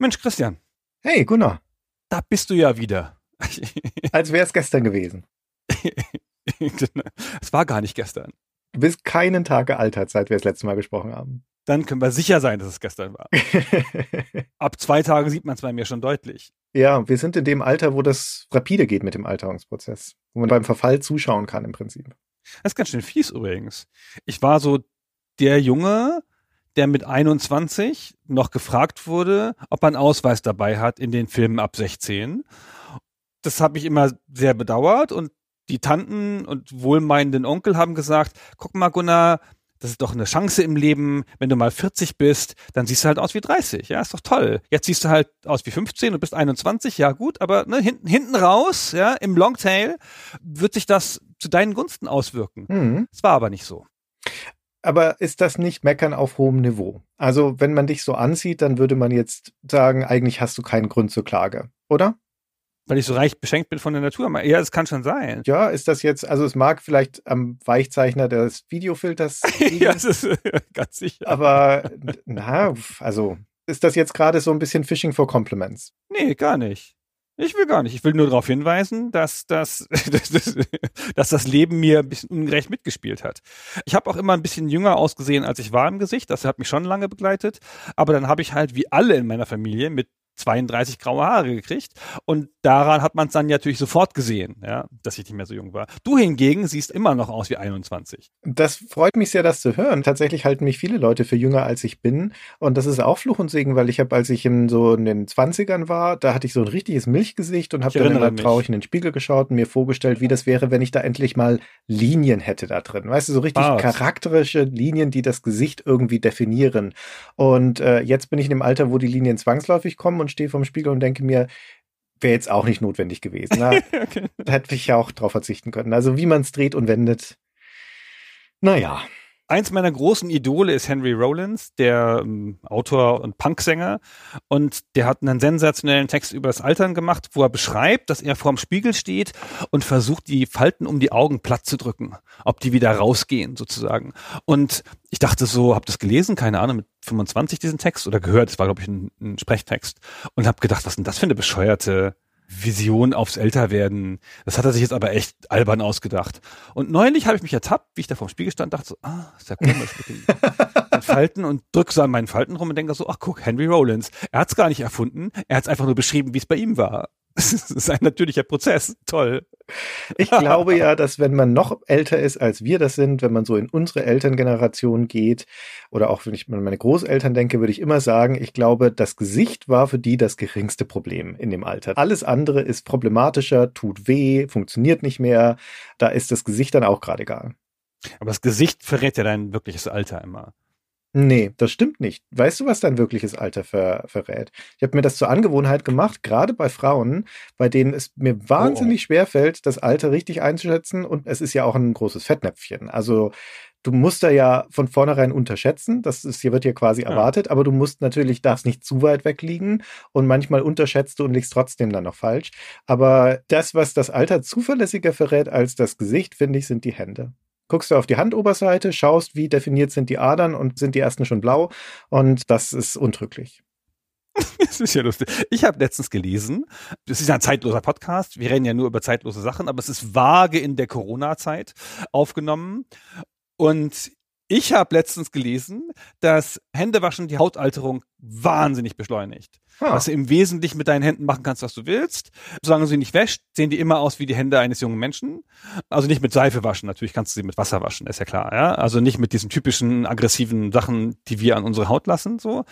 Mensch, Christian. Hey, Gunnar. Da bist du ja wieder. Als wäre es gestern gewesen. es war gar nicht gestern. Du bist keinen Tag gealtert, seit wir das letzte Mal gesprochen haben. Dann können wir sicher sein, dass es gestern war. Ab zwei Tagen sieht man es bei mir schon deutlich. Ja, wir sind in dem Alter, wo das rapide geht mit dem Alterungsprozess. Wo man beim Verfall zuschauen kann im Prinzip. Das ist ganz schön fies übrigens. Ich war so der Junge, der mit 21 noch gefragt wurde, ob er einen Ausweis dabei hat in den Filmen ab 16. Das habe ich immer sehr bedauert und die Tanten und wohlmeinenden Onkel haben gesagt, guck mal Gunnar, das ist doch eine Chance im Leben, wenn du mal 40 bist, dann siehst du halt aus wie 30. Ja, ist doch toll. Jetzt siehst du halt aus wie 15 und bist 21, ja gut, aber ne, hinten, hinten raus, ja, im Longtail wird sich das zu deinen Gunsten auswirken. Mhm. Es war aber nicht so. Aber ist das nicht Meckern auf hohem Niveau? Also, wenn man dich so ansieht, dann würde man jetzt sagen, eigentlich hast du keinen Grund zur Klage, oder? Weil ich so reich beschenkt bin von der Natur. Ja, es kann schon sein. Ja, ist das jetzt, also es mag vielleicht am Weichzeichner des Videofilters liegen. ja, das ist ganz sicher. Aber, na, also, ist das jetzt gerade so ein bisschen Fishing for Compliments? Nee, gar nicht. Ich will gar nicht. Ich will nur darauf hinweisen, dass das, dass, dass das Leben mir ein bisschen ungerecht mitgespielt hat. Ich habe auch immer ein bisschen jünger ausgesehen, als ich war im Gesicht. Das hat mich schon lange begleitet. Aber dann habe ich halt wie alle in meiner Familie mit 32 graue Haare gekriegt. Und daran hat man es dann natürlich sofort gesehen, ja, dass ich nicht mehr so jung war. Du hingegen siehst immer noch aus wie 21. Das freut mich sehr, das zu hören. Tatsächlich halten mich viele Leute für jünger, als ich bin. Und das ist auch Fluch und Segen, weil ich habe, als ich in so in den 20ern war, da hatte ich so ein richtiges Milchgesicht und habe dann immer traurig in den Spiegel geschaut und mir vorgestellt, wie das wäre, wenn ich da endlich mal Linien hätte da drin. Weißt du, so richtig ah. charakterische Linien, die das Gesicht irgendwie definieren. Und äh, jetzt bin ich in dem Alter, wo die Linien zwangsläufig kommen und und stehe vorm Spiegel und denke mir, wäre jetzt auch nicht notwendig gewesen. Ne? okay. Da hätte ich ja auch drauf verzichten können. Also wie man es dreht und wendet. Naja. Eins meiner großen Idole ist Henry Rollins, der ähm, Autor und Punksänger. Und der hat einen sensationellen Text über das Altern gemacht, wo er beschreibt, dass er vorm Spiegel steht und versucht, die Falten um die Augen platt zu drücken, ob die wieder rausgehen sozusagen. Und ich dachte so, habe das gelesen, keine Ahnung, mit 25 diesen Text oder gehört, es war glaube ich ein, ein Sprechtext und habe gedacht, was denn das für eine bescheuerte Vision aufs Älterwerden. Das hat er sich jetzt aber echt albern ausgedacht. Und neulich habe ich mich ertappt, wie ich da vor dem Spiegel stand, dachte so, ah, ist ja komisch den Falten und drücke so an meinen Falten rum und denke so, ach guck, Henry Rollins. Er hat es gar nicht erfunden, er hat es einfach nur beschrieben, wie es bei ihm war. Das ist ein natürlicher Prozess. Toll. Ich glaube ja, dass wenn man noch älter ist, als wir das sind, wenn man so in unsere Elterngeneration geht, oder auch wenn ich an meine Großeltern denke, würde ich immer sagen, ich glaube, das Gesicht war für die das geringste Problem in dem Alter. Alles andere ist problematischer, tut weh, funktioniert nicht mehr. Da ist das Gesicht dann auch gerade egal. Aber das Gesicht verrät ja dein wirkliches Alter immer. Nee, das stimmt nicht. Weißt du, was dein wirkliches Alter ver verrät? Ich habe mir das zur Angewohnheit gemacht, gerade bei Frauen, bei denen es mir wahnsinnig oh, schwer fällt, das Alter richtig einzuschätzen. Und es ist ja auch ein großes Fettnäpfchen. Also du musst da ja von vornherein unterschätzen. Das ist, hier wird ja quasi ja. erwartet, aber du musst natürlich, darfst nicht zu weit weg liegen und manchmal unterschätzt du und liegst trotzdem dann noch falsch. Aber das, was das Alter zuverlässiger verrät als das Gesicht, finde ich, sind die Hände guckst du auf die Handoberseite, schaust, wie definiert sind die Adern und sind die ersten schon blau und das ist untrüglich. Das ist ja lustig. Ich habe letztens gelesen, das ist ein zeitloser Podcast, wir reden ja nur über zeitlose Sachen, aber es ist vage in der Corona-Zeit aufgenommen. Und ich habe letztens gelesen, dass Händewaschen die Hautalterung wahnsinnig beschleunigt. Ah. Dass du im Wesentlichen mit deinen Händen machen kannst, was du willst. Solange du sie nicht wäscht, sehen die immer aus wie die Hände eines jungen Menschen. Also nicht mit Seife waschen, natürlich kannst du sie mit Wasser waschen, ist ja klar. Ja? Also nicht mit diesen typischen aggressiven Sachen, die wir an unsere Haut lassen. so.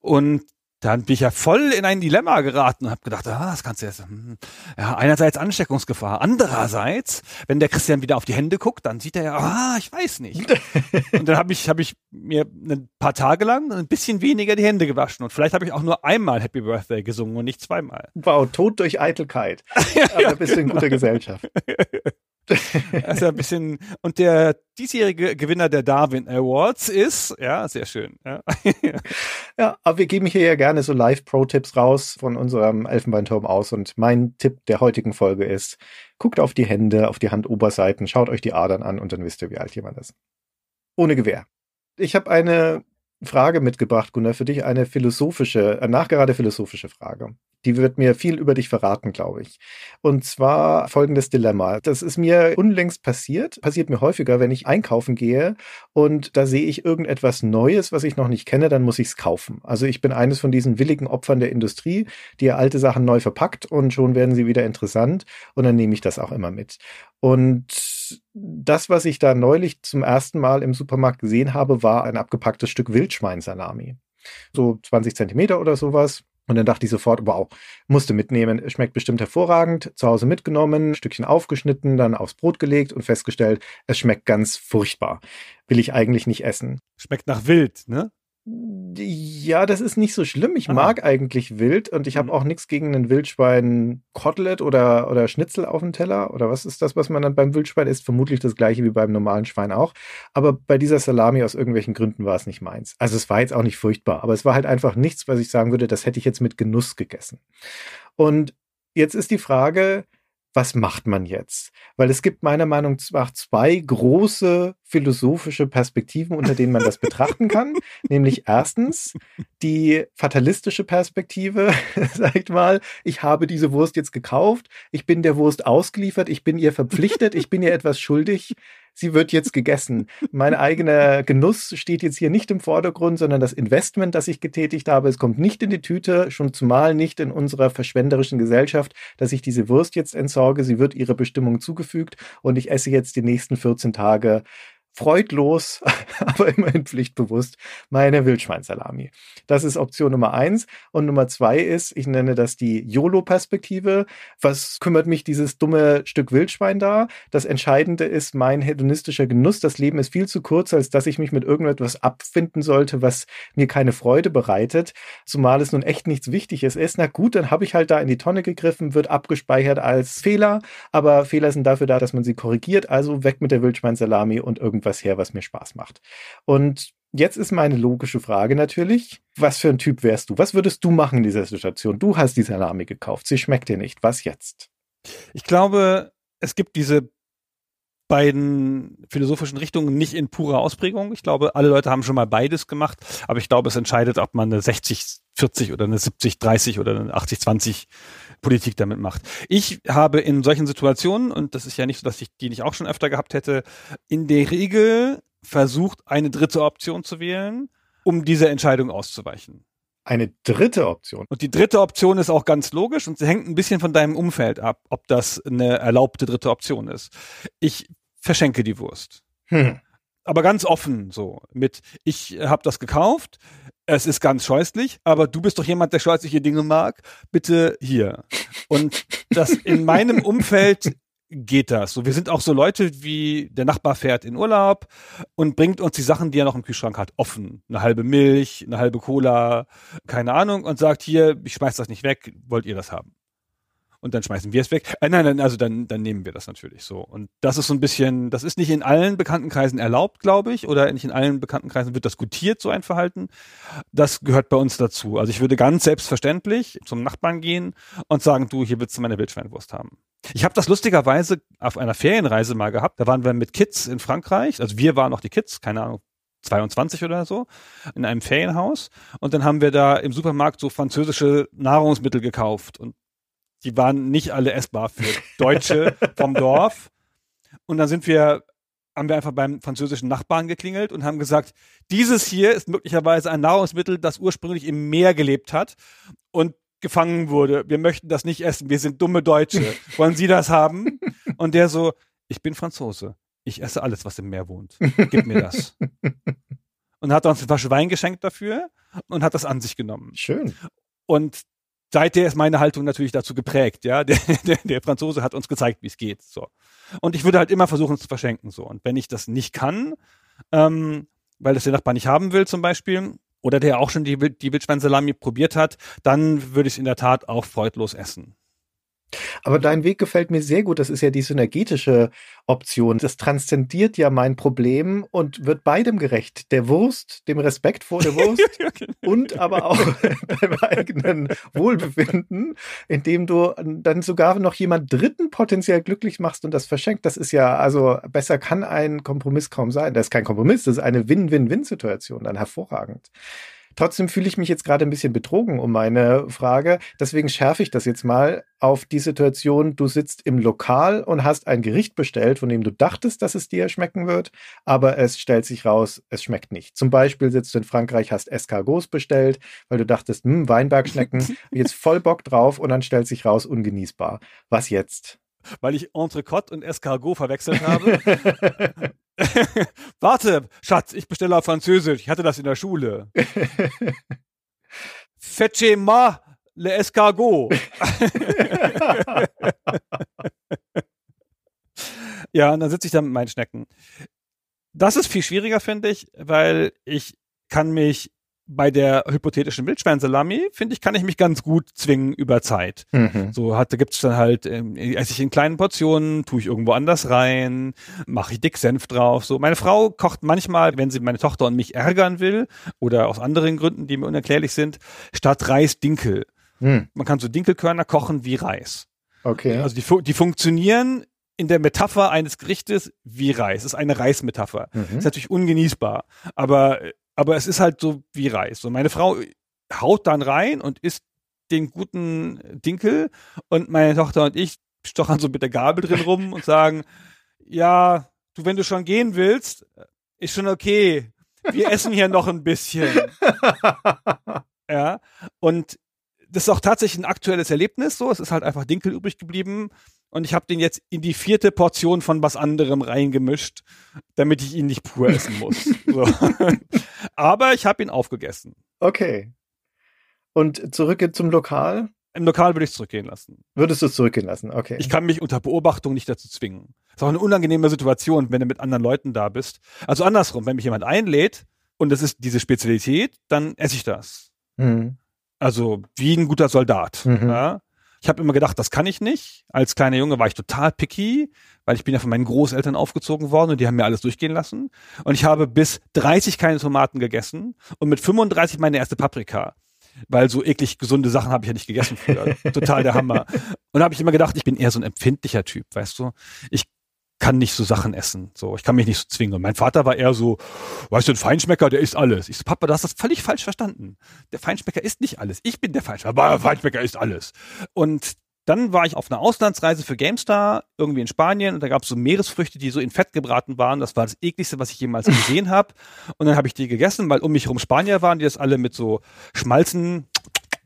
Und dann bin ich ja voll in ein Dilemma geraten und habe gedacht, ah, das kannst du jetzt, hm, ja, einerseits Ansteckungsgefahr, andererseits, wenn der Christian wieder auf die Hände guckt, dann sieht er ja, ah, ich weiß nicht. und dann habe ich, hab ich mir ein paar Tage lang ein bisschen weniger die Hände gewaschen und vielleicht habe ich auch nur einmal Happy Birthday gesungen und nicht zweimal. Wow, Tod durch Eitelkeit. ja, Aber bist du in guter genau. Gesellschaft. Also ein bisschen, und der diesjährige Gewinner der Darwin Awards ist, ja, sehr schön. Ja, ja aber wir geben hier ja gerne so Live-Pro-Tipps raus von unserem Elfenbeinturm aus. Und mein Tipp der heutigen Folge ist, guckt auf die Hände, auf die Handoberseiten, schaut euch die Adern an und dann wisst ihr, wie alt jemand ist. Ohne Gewehr. Ich habe eine Frage mitgebracht, Gunnar, für dich eine philosophische, eine nachgerade philosophische Frage. Die wird mir viel über dich verraten, glaube ich. Und zwar folgendes Dilemma. Das ist mir unlängst passiert, passiert mir häufiger, wenn ich einkaufen gehe und da sehe ich irgendetwas Neues, was ich noch nicht kenne, dann muss ich es kaufen. Also ich bin eines von diesen willigen Opfern der Industrie, die alte Sachen neu verpackt und schon werden sie wieder interessant und dann nehme ich das auch immer mit. Und das, was ich da neulich zum ersten Mal im Supermarkt gesehen habe, war ein abgepacktes Stück Wildschweinsalami. So 20 Zentimeter oder sowas und dann dachte ich sofort, wow, musste mitnehmen, schmeckt bestimmt hervorragend, zu Hause mitgenommen, Stückchen aufgeschnitten, dann aufs Brot gelegt und festgestellt, es schmeckt ganz furchtbar. Will ich eigentlich nicht essen. Schmeckt nach Wild, ne? Ja, das ist nicht so schlimm. Ich Aha. mag eigentlich Wild und ich habe mhm. auch nichts gegen einen Wildschwein Kotelett oder, oder Schnitzel auf dem Teller. Oder was ist das, was man dann beim Wildschwein isst? Vermutlich das gleiche wie beim normalen Schwein auch. Aber bei dieser Salami aus irgendwelchen Gründen war es nicht meins. Also es war jetzt auch nicht furchtbar, aber es war halt einfach nichts, was ich sagen würde, das hätte ich jetzt mit Genuss gegessen. Und jetzt ist die Frage, was macht man jetzt? Weil es gibt meiner Meinung nach zwei große philosophische Perspektiven, unter denen man das betrachten kann. Nämlich erstens die fatalistische Perspektive, sagt mal, ich habe diese Wurst jetzt gekauft, ich bin der Wurst ausgeliefert, ich bin ihr verpflichtet, ich bin ihr etwas schuldig, sie wird jetzt gegessen. Mein eigener Genuss steht jetzt hier nicht im Vordergrund, sondern das Investment, das ich getätigt habe, es kommt nicht in die Tüte, schon zumal nicht in unserer verschwenderischen Gesellschaft, dass ich diese Wurst jetzt entsorge. Sie wird ihrer Bestimmung zugefügt und ich esse jetzt die nächsten 14 Tage freudlos, aber immerhin pflichtbewusst meine Wildschweinsalami. Das ist Option Nummer eins. Und Nummer zwei ist, ich nenne das die YOLO-Perspektive. Was kümmert mich dieses dumme Stück Wildschwein da? Das Entscheidende ist mein hedonistischer Genuss. Das Leben ist viel zu kurz, als dass ich mich mit irgendetwas abfinden sollte, was mir keine Freude bereitet. Zumal es nun echt nichts Wichtiges ist. Na gut, dann habe ich halt da in die Tonne gegriffen, wird abgespeichert als Fehler. Aber Fehler sind dafür da, dass man sie korrigiert. Also weg mit der Wildschweinsalami und irgendwie irgendwas her, was mir Spaß macht. Und jetzt ist meine logische Frage natürlich, was für ein Typ wärst du? Was würdest du machen in dieser Situation? Du hast die Salami gekauft, sie schmeckt dir nicht. Was jetzt? Ich glaube, es gibt diese beiden philosophischen Richtungen nicht in purer Ausprägung. Ich glaube, alle Leute haben schon mal beides gemacht, aber ich glaube, es entscheidet, ob man eine 60 40 oder eine 70 30 oder eine 80 20 Politik damit macht. Ich habe in solchen Situationen und das ist ja nicht so, dass ich die nicht auch schon öfter gehabt hätte, in der Regel versucht eine dritte Option zu wählen, um dieser Entscheidung auszuweichen. Eine dritte Option. Und die dritte Option ist auch ganz logisch und sie hängt ein bisschen von deinem Umfeld ab, ob das eine erlaubte dritte Option ist. Ich verschenke die Wurst. Hm. Aber ganz offen so mit, ich habe das gekauft, es ist ganz scheußlich, aber du bist doch jemand, der scheußliche Dinge mag, bitte hier. Und das in meinem Umfeld geht das. So, wir sind auch so Leute wie der Nachbar fährt in Urlaub und bringt uns die Sachen, die er noch im Kühlschrank hat, offen. Eine halbe Milch, eine halbe Cola, keine Ahnung, und sagt hier, ich schmeiß das nicht weg, wollt ihr das haben? Und dann schmeißen wir es weg. Äh, nein, nein, also dann, dann nehmen wir das natürlich so. Und das ist so ein bisschen, das ist nicht in allen Bekanntenkreisen erlaubt, glaube ich, oder nicht in allen Bekanntenkreisen wird das gutiert, so ein Verhalten. Das gehört bei uns dazu. Also ich würde ganz selbstverständlich zum Nachbarn gehen und sagen, du, hier willst du meine Wildschweinwurst haben. Ich habe das lustigerweise auf einer Ferienreise mal gehabt. Da waren wir mit Kids in Frankreich. Also wir waren noch die Kids, keine Ahnung, 22 oder so, in einem Ferienhaus. Und dann haben wir da im Supermarkt so französische Nahrungsmittel gekauft. Und die waren nicht alle essbar für Deutsche vom Dorf. Und dann sind wir, haben wir einfach beim französischen Nachbarn geklingelt und haben gesagt, dieses hier ist möglicherweise ein Nahrungsmittel, das ursprünglich im Meer gelebt hat und gefangen wurde. Wir möchten das nicht essen. Wir sind dumme Deutsche. Wollen Sie das haben? Und der so, ich bin Franzose. Ich esse alles, was im Meer wohnt. Gib mir das. Und hat uns eine Flasche Wein geschenkt dafür und hat das an sich genommen. Schön. Und seither ist meine Haltung natürlich dazu geprägt, ja. Der, der, der Franzose hat uns gezeigt, wie es geht. So. Und ich würde halt immer versuchen, es zu verschenken. So. Und wenn ich das nicht kann, ähm, weil das der Nachbar nicht haben will, zum Beispiel, oder der auch schon die, die Wildschweinsalami probiert hat, dann würde ich es in der Tat auch freudlos essen. Aber dein Weg gefällt mir sehr gut. Das ist ja die synergetische Option. Das transzendiert ja mein Problem und wird beidem gerecht. Der Wurst, dem Respekt vor der Wurst genau. und aber auch deinem eigenen Wohlbefinden, indem du dann sogar noch jemand Dritten potenziell glücklich machst und das verschenkt. Das ist ja, also besser kann ein Kompromiss kaum sein. Das ist kein Kompromiss, das ist eine Win-Win-Win-Situation. Dann hervorragend. Trotzdem fühle ich mich jetzt gerade ein bisschen betrogen um meine Frage. Deswegen schärfe ich das jetzt mal auf die Situation, du sitzt im Lokal und hast ein Gericht bestellt, von dem du dachtest, dass es dir schmecken wird, aber es stellt sich raus, es schmeckt nicht. Zum Beispiel sitzt du in Frankreich, hast Escargots bestellt, weil du dachtest, hm, Weinbergschnecken, jetzt voll Bock drauf und dann stellt sich raus, ungenießbar. Was jetzt? Weil ich Entrecote und Escargot verwechselt habe. Warte, Schatz, ich bestelle auf Französisch. Ich hatte das in der Schule. Fetchez-moi le escargot. ja, und dann sitze ich da mit meinen Schnecken. Das ist viel schwieriger, finde ich, weil ich kann mich bei der hypothetischen Wildschweinsalami, finde ich, kann ich mich ganz gut zwingen über Zeit. Mhm. So hat, gibt es dann halt, ähm, esse ich in kleinen Portionen, tue ich irgendwo anders rein, mache ich dick Senf drauf. So, meine Frau kocht manchmal, wenn sie meine Tochter und mich ärgern will oder aus anderen Gründen, die mir unerklärlich sind, statt Reis Dinkel. Mhm. Man kann so Dinkelkörner kochen wie Reis. Okay. Also die, die funktionieren in der Metapher eines Gerichtes wie Reis. Das ist eine Reismetapher. Mhm. Ist natürlich ungenießbar, aber aber es ist halt so wie Reis. Und meine Frau haut dann rein und isst den guten Dinkel und meine Tochter und ich stochern so mit der Gabel drin rum und sagen, ja, du, wenn du schon gehen willst, ist schon okay. Wir essen hier noch ein bisschen. ja. Und das ist auch tatsächlich ein aktuelles Erlebnis so. Es ist halt einfach Dinkel übrig geblieben und ich habe den jetzt in die vierte Portion von was anderem reingemischt, damit ich ihn nicht pur essen muss. So. Aber ich habe ihn aufgegessen. Okay. Und zurück zum Lokal? Im Lokal würde ich es zurückgehen lassen. Würdest du es zurückgehen lassen? Okay. Ich kann mich unter Beobachtung nicht dazu zwingen. Das ist auch eine unangenehme Situation, wenn du mit anderen Leuten da bist. Also andersrum, wenn mich jemand einlädt und das ist diese Spezialität, dann esse ich das. Mhm. Also wie ein guter Soldat. Mhm. Ja? Ich habe immer gedacht, das kann ich nicht. Als kleiner Junge war ich total picky, weil ich bin ja von meinen Großeltern aufgezogen worden und die haben mir alles durchgehen lassen. Und ich habe bis 30 keine Tomaten gegessen und mit 35 meine erste Paprika. Weil so eklig gesunde Sachen habe ich ja nicht gegessen früher. Total der Hammer. Und da habe ich immer gedacht, ich bin eher so ein empfindlicher Typ, weißt du? Ich kann nicht so Sachen essen. So, ich kann mich nicht so zwingen. Und mein Vater war eher so, weißt du, ein Feinschmecker, der isst alles. Ich so, Papa, du hast das völlig falsch verstanden. Der Feinschmecker isst nicht alles. Ich bin der Feinschmecker, aber der Feinschmecker isst alles. Und dann war ich auf einer Auslandsreise für GameStar, irgendwie in Spanien, und da gab es so Meeresfrüchte, die so in Fett gebraten waren. Das war das ekligste, was ich jemals gesehen habe. Und dann habe ich die gegessen, weil um mich herum Spanier waren, die das alle mit so Schmalzen,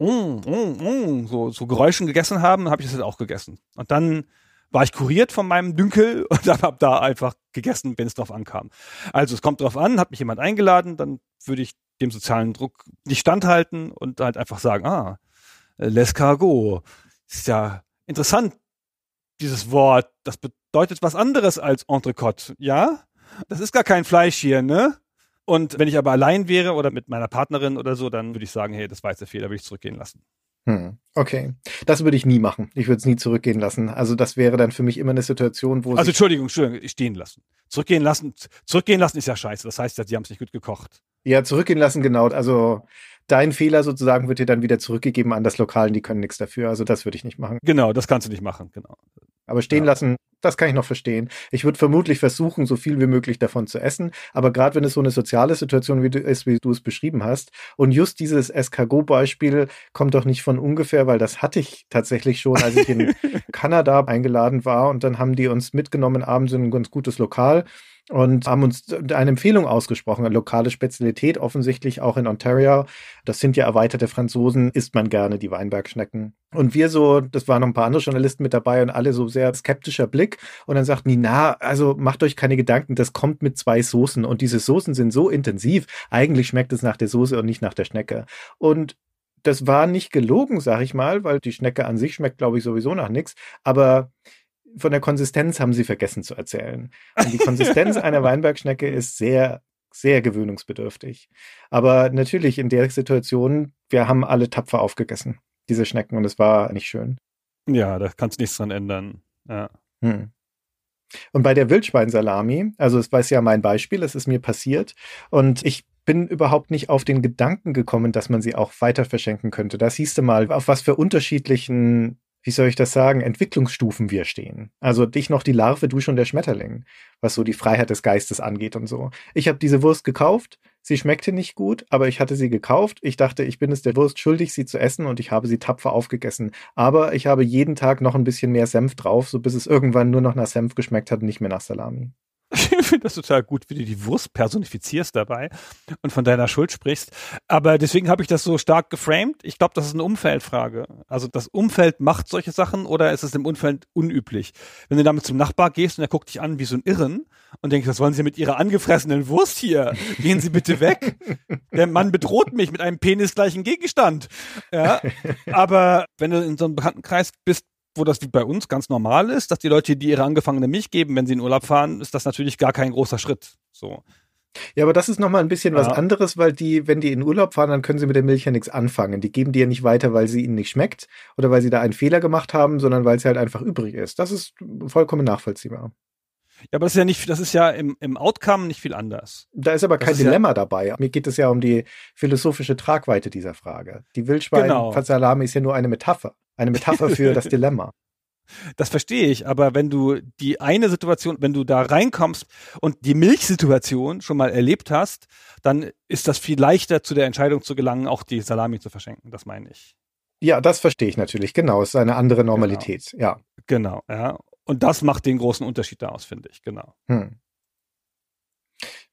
mm, mm, mm, so, so Geräuschen gegessen haben, habe ich das auch gegessen. Und dann war ich kuriert von meinem Dünkel und habe da einfach gegessen, wenn es drauf ankam. Also es kommt drauf an, hat mich jemand eingeladen, dann würde ich dem sozialen Druck nicht standhalten und halt einfach sagen, ah, l'escargot. Ist ja interessant, dieses Wort. Das bedeutet was anderes als Entrecote, ja? Das ist gar kein Fleisch hier, ne? Und wenn ich aber allein wäre oder mit meiner Partnerin oder so, dann würde ich sagen, hey, das war jetzt der Fehler, würde ich zurückgehen lassen. Hm, okay. Das würde ich nie machen. Ich würde es nie zurückgehen lassen. Also das wäre dann für mich immer eine Situation, wo. Also Entschuldigung, Entschuldigung, stehen lassen. Zurückgehen lassen, zurückgehen lassen ist ja scheiße. Das heißt, sie haben es nicht gut gekocht. Ja, zurückgehen lassen, genau. Also dein Fehler sozusagen wird dir dann wieder zurückgegeben an das Lokal und die können nichts dafür. Also das würde ich nicht machen. Genau, das kannst du nicht machen, genau. Aber stehen ja. lassen, das kann ich noch verstehen. Ich würde vermutlich versuchen, so viel wie möglich davon zu essen. Aber gerade wenn es so eine soziale Situation wie du, ist, wie du es beschrieben hast, und just dieses Escargot-Beispiel kommt doch nicht von ungefähr, weil das hatte ich tatsächlich schon, als ich in Kanada eingeladen war. Und dann haben die uns mitgenommen abends in ein ganz gutes Lokal und haben uns eine Empfehlung ausgesprochen, eine lokale Spezialität, offensichtlich auch in Ontario. Das sind ja erweiterte Franzosen, isst man gerne die Weinbergschnecken. Und wir so, das waren noch ein paar andere Journalisten mit dabei und alle so sehr skeptischer Blick. Und dann sagten die, na, also macht euch keine Gedanken, das kommt mit zwei Soßen. Und diese Soßen sind so intensiv. Eigentlich schmeckt es nach der Soße und nicht nach der Schnecke. Und das war nicht gelogen, sag ich mal, weil die Schnecke an sich schmeckt, glaube ich, sowieso nach nichts. Aber von der Konsistenz haben sie vergessen zu erzählen. Und die Konsistenz einer Weinbergschnecke ist sehr, sehr gewöhnungsbedürftig. Aber natürlich in der Situation, wir haben alle tapfer aufgegessen, diese Schnecken, und es war nicht schön. Ja, da kannst du nichts dran ändern. Ja. Hm. Und bei der Wildschweinsalami, also es weiß ja mein Beispiel, es ist mir passiert und ich bin überhaupt nicht auf den Gedanken gekommen, dass man sie auch weiter verschenken könnte. Da siehst du mal, auf was für unterschiedlichen wie soll ich das sagen, Entwicklungsstufen wir stehen. Also dich noch die Larve, du schon der Schmetterling, was so die Freiheit des Geistes angeht und so. Ich habe diese Wurst gekauft, sie schmeckte nicht gut, aber ich hatte sie gekauft. Ich dachte, ich bin es der Wurst schuldig, sie zu essen und ich habe sie tapfer aufgegessen. Aber ich habe jeden Tag noch ein bisschen mehr Senf drauf, so bis es irgendwann nur noch nach Senf geschmeckt hat nicht mehr nach Salami. Ich finde das total gut, wie du die Wurst personifizierst dabei und von deiner Schuld sprichst. Aber deswegen habe ich das so stark geframed. Ich glaube, das ist eine Umfeldfrage. Also das Umfeld macht solche Sachen oder ist es im Umfeld unüblich? Wenn du damit zum Nachbar gehst und er guckt dich an wie so ein Irren und denkst, was wollen Sie mit Ihrer angefressenen Wurst hier? Gehen Sie bitte weg. Der Mann bedroht mich mit einem penisgleichen Gegenstand. Ja, aber wenn du in so einem Bekanntenkreis bist, wo das wie bei uns ganz normal ist, dass die Leute, die ihre angefangene Milch geben, wenn sie in Urlaub fahren, ist das natürlich gar kein großer Schritt. So. Ja, aber das ist nochmal ein bisschen ja. was anderes, weil die, wenn die in Urlaub fahren, dann können sie mit der Milch ja nichts anfangen. Die geben die ja nicht weiter, weil sie ihnen nicht schmeckt oder weil sie da einen Fehler gemacht haben, sondern weil sie halt einfach übrig ist. Das ist vollkommen nachvollziehbar. Ja, aber das ist ja nicht, das ist ja im, im Outcome nicht viel anders. Da ist aber kein ist Dilemma ja dabei. Mir geht es ja um die philosophische Tragweite dieser Frage. Die Wildschwein-Salami genau. ist ja nur eine Metapher. Eine Metapher für das Dilemma. Das verstehe ich, aber wenn du die eine Situation, wenn du da reinkommst und die Milchsituation schon mal erlebt hast, dann ist das viel leichter zu der Entscheidung zu gelangen, auch die Salami zu verschenken. Das meine ich. Ja, das verstehe ich natürlich. Genau, es ist eine andere Normalität. Genau. Ja. Genau, ja. Und das macht den großen Unterschied daraus, finde ich, genau. Hm.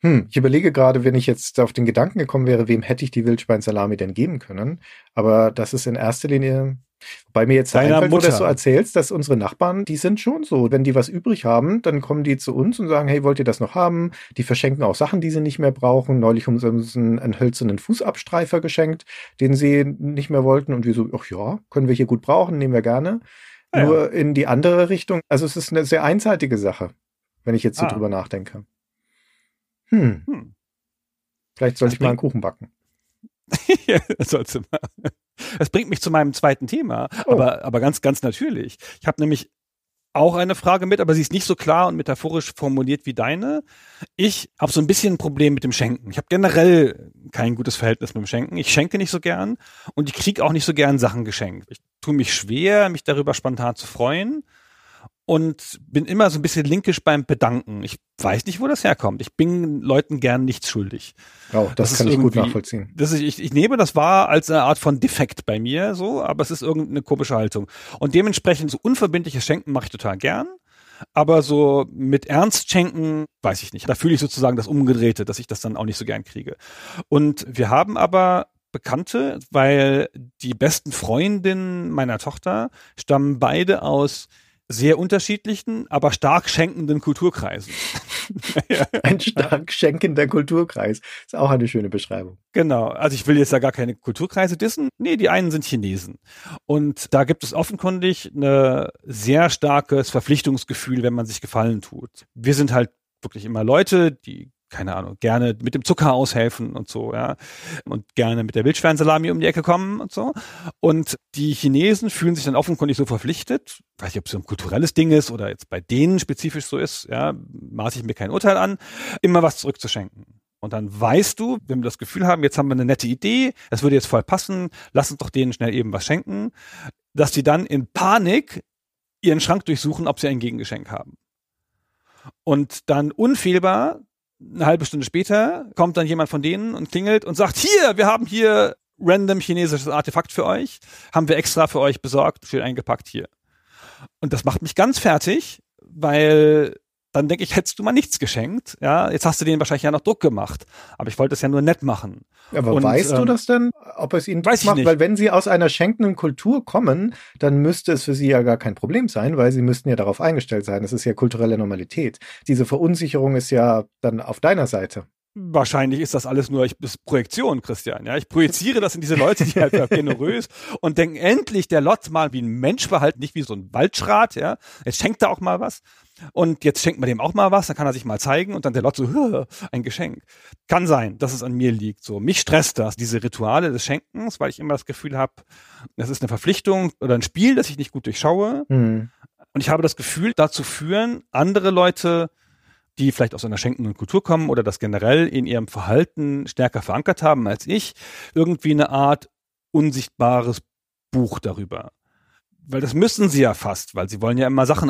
Hm, ich überlege gerade, wenn ich jetzt auf den Gedanken gekommen wäre, wem hätte ich die Wildschweinsalami denn geben können? Aber das ist in erster Linie, bei mir jetzt Deiner einfällt, wo du das so erzählst, dass unsere Nachbarn, die sind schon so. Wenn die was übrig haben, dann kommen die zu uns und sagen, hey, wollt ihr das noch haben? Die verschenken auch Sachen, die sie nicht mehr brauchen. Neulich haben sie uns einen, einen hölzernen Fußabstreifer geschenkt, den sie nicht mehr wollten. Und wir so, ach ja, können wir hier gut brauchen, nehmen wir gerne. Ja. Nur in die andere Richtung. Also es ist eine sehr einseitige Sache, wenn ich jetzt so ah. drüber nachdenke. Hm. hm. Vielleicht sollte ich mal einen Kuchen backen. ja, sollst du mal. Das bringt mich zu meinem zweiten Thema, oh. aber, aber ganz, ganz natürlich. Ich habe nämlich auch eine Frage mit, aber sie ist nicht so klar und metaphorisch formuliert wie deine. Ich habe so ein bisschen ein Problem mit dem Schenken. Ich habe generell kein gutes Verhältnis mit dem Schenken. Ich schenke nicht so gern und ich kriege auch nicht so gern Sachen geschenkt. Ich tue mich schwer, mich darüber spontan zu freuen und bin immer so ein bisschen linkisch beim Bedanken. Ich weiß nicht, wo das herkommt. Ich bin Leuten gern nichts schuldig. Oh, das, das kann ich gut nachvollziehen. Das ist, ich, ich nehme das wahr als eine Art von Defekt bei mir, so, aber es ist irgendeine komische Haltung. Und dementsprechend so unverbindliches Schenken mache ich total gern. Aber so mit Ernst schenken, weiß ich nicht. Da fühle ich sozusagen das Umgedrehte, dass ich das dann auch nicht so gern kriege. Und wir haben aber Bekannte, weil die besten Freundinnen meiner Tochter stammen beide aus sehr unterschiedlichen, aber stark schenkenden Kulturkreisen. Ein stark schenkender Kulturkreis. Ist auch eine schöne Beschreibung. Genau. Also ich will jetzt da gar keine Kulturkreise dissen. Nee, die einen sind Chinesen. Und da gibt es offenkundig ein sehr starkes Verpflichtungsgefühl, wenn man sich Gefallen tut. Wir sind halt wirklich immer Leute, die keine Ahnung, gerne mit dem Zucker aushelfen und so, ja. Und gerne mit der Wildschweinsalami um die Ecke kommen und so. Und die Chinesen fühlen sich dann offenkundig so verpflichtet, weiß ich, ob es so ein kulturelles Ding ist oder jetzt bei denen spezifisch so ist, ja, maße ich mir kein Urteil an, immer was zurückzuschenken. Und dann weißt du, wenn wir das Gefühl haben, jetzt haben wir eine nette Idee, es würde jetzt voll passen, lass uns doch denen schnell eben was schenken, dass die dann in Panik ihren Schrank durchsuchen, ob sie ein Gegengeschenk haben. Und dann unfehlbar eine halbe Stunde später kommt dann jemand von denen und klingelt und sagt, hier, wir haben hier random chinesisches Artefakt für euch, haben wir extra für euch besorgt, schön eingepackt hier. Und das macht mich ganz fertig, weil dann denke ich, hättest du mal nichts geschenkt. Ja, jetzt hast du denen wahrscheinlich ja noch Druck gemacht. Aber ich wollte es ja nur nett machen. Aber und, weißt ähm, du das denn, ob es ihnen Druck macht? Weil wenn sie aus einer schenkenden Kultur kommen, dann müsste es für sie ja gar kein Problem sein, weil sie müssten ja darauf eingestellt sein. Das ist ja kulturelle Normalität. Diese Verunsicherung ist ja dann auf deiner Seite. Wahrscheinlich ist das alles nur ich, das Projektion, Christian. Ja, ich projiziere das in diese Leute, die halt generös und denken endlich der Lot mal wie ein Mensch verhalten, nicht wie so ein Waldschrat. Ja, jetzt schenkt er auch mal was und jetzt schenkt man dem auch mal was, dann kann er sich mal zeigen und dann der Lot so ein Geschenk. Kann sein, dass es an mir liegt. So mich stresst das diese Rituale des Schenkens, weil ich immer das Gefühl habe, das ist eine Verpflichtung oder ein Spiel, das ich nicht gut durchschaue. Mhm. Und ich habe das Gefühl, dazu führen andere Leute die vielleicht aus einer schenkenden Kultur kommen oder das generell in ihrem Verhalten stärker verankert haben als ich, irgendwie eine Art unsichtbares Buch darüber. Weil das müssen sie ja fast, weil sie wollen ja immer Sachen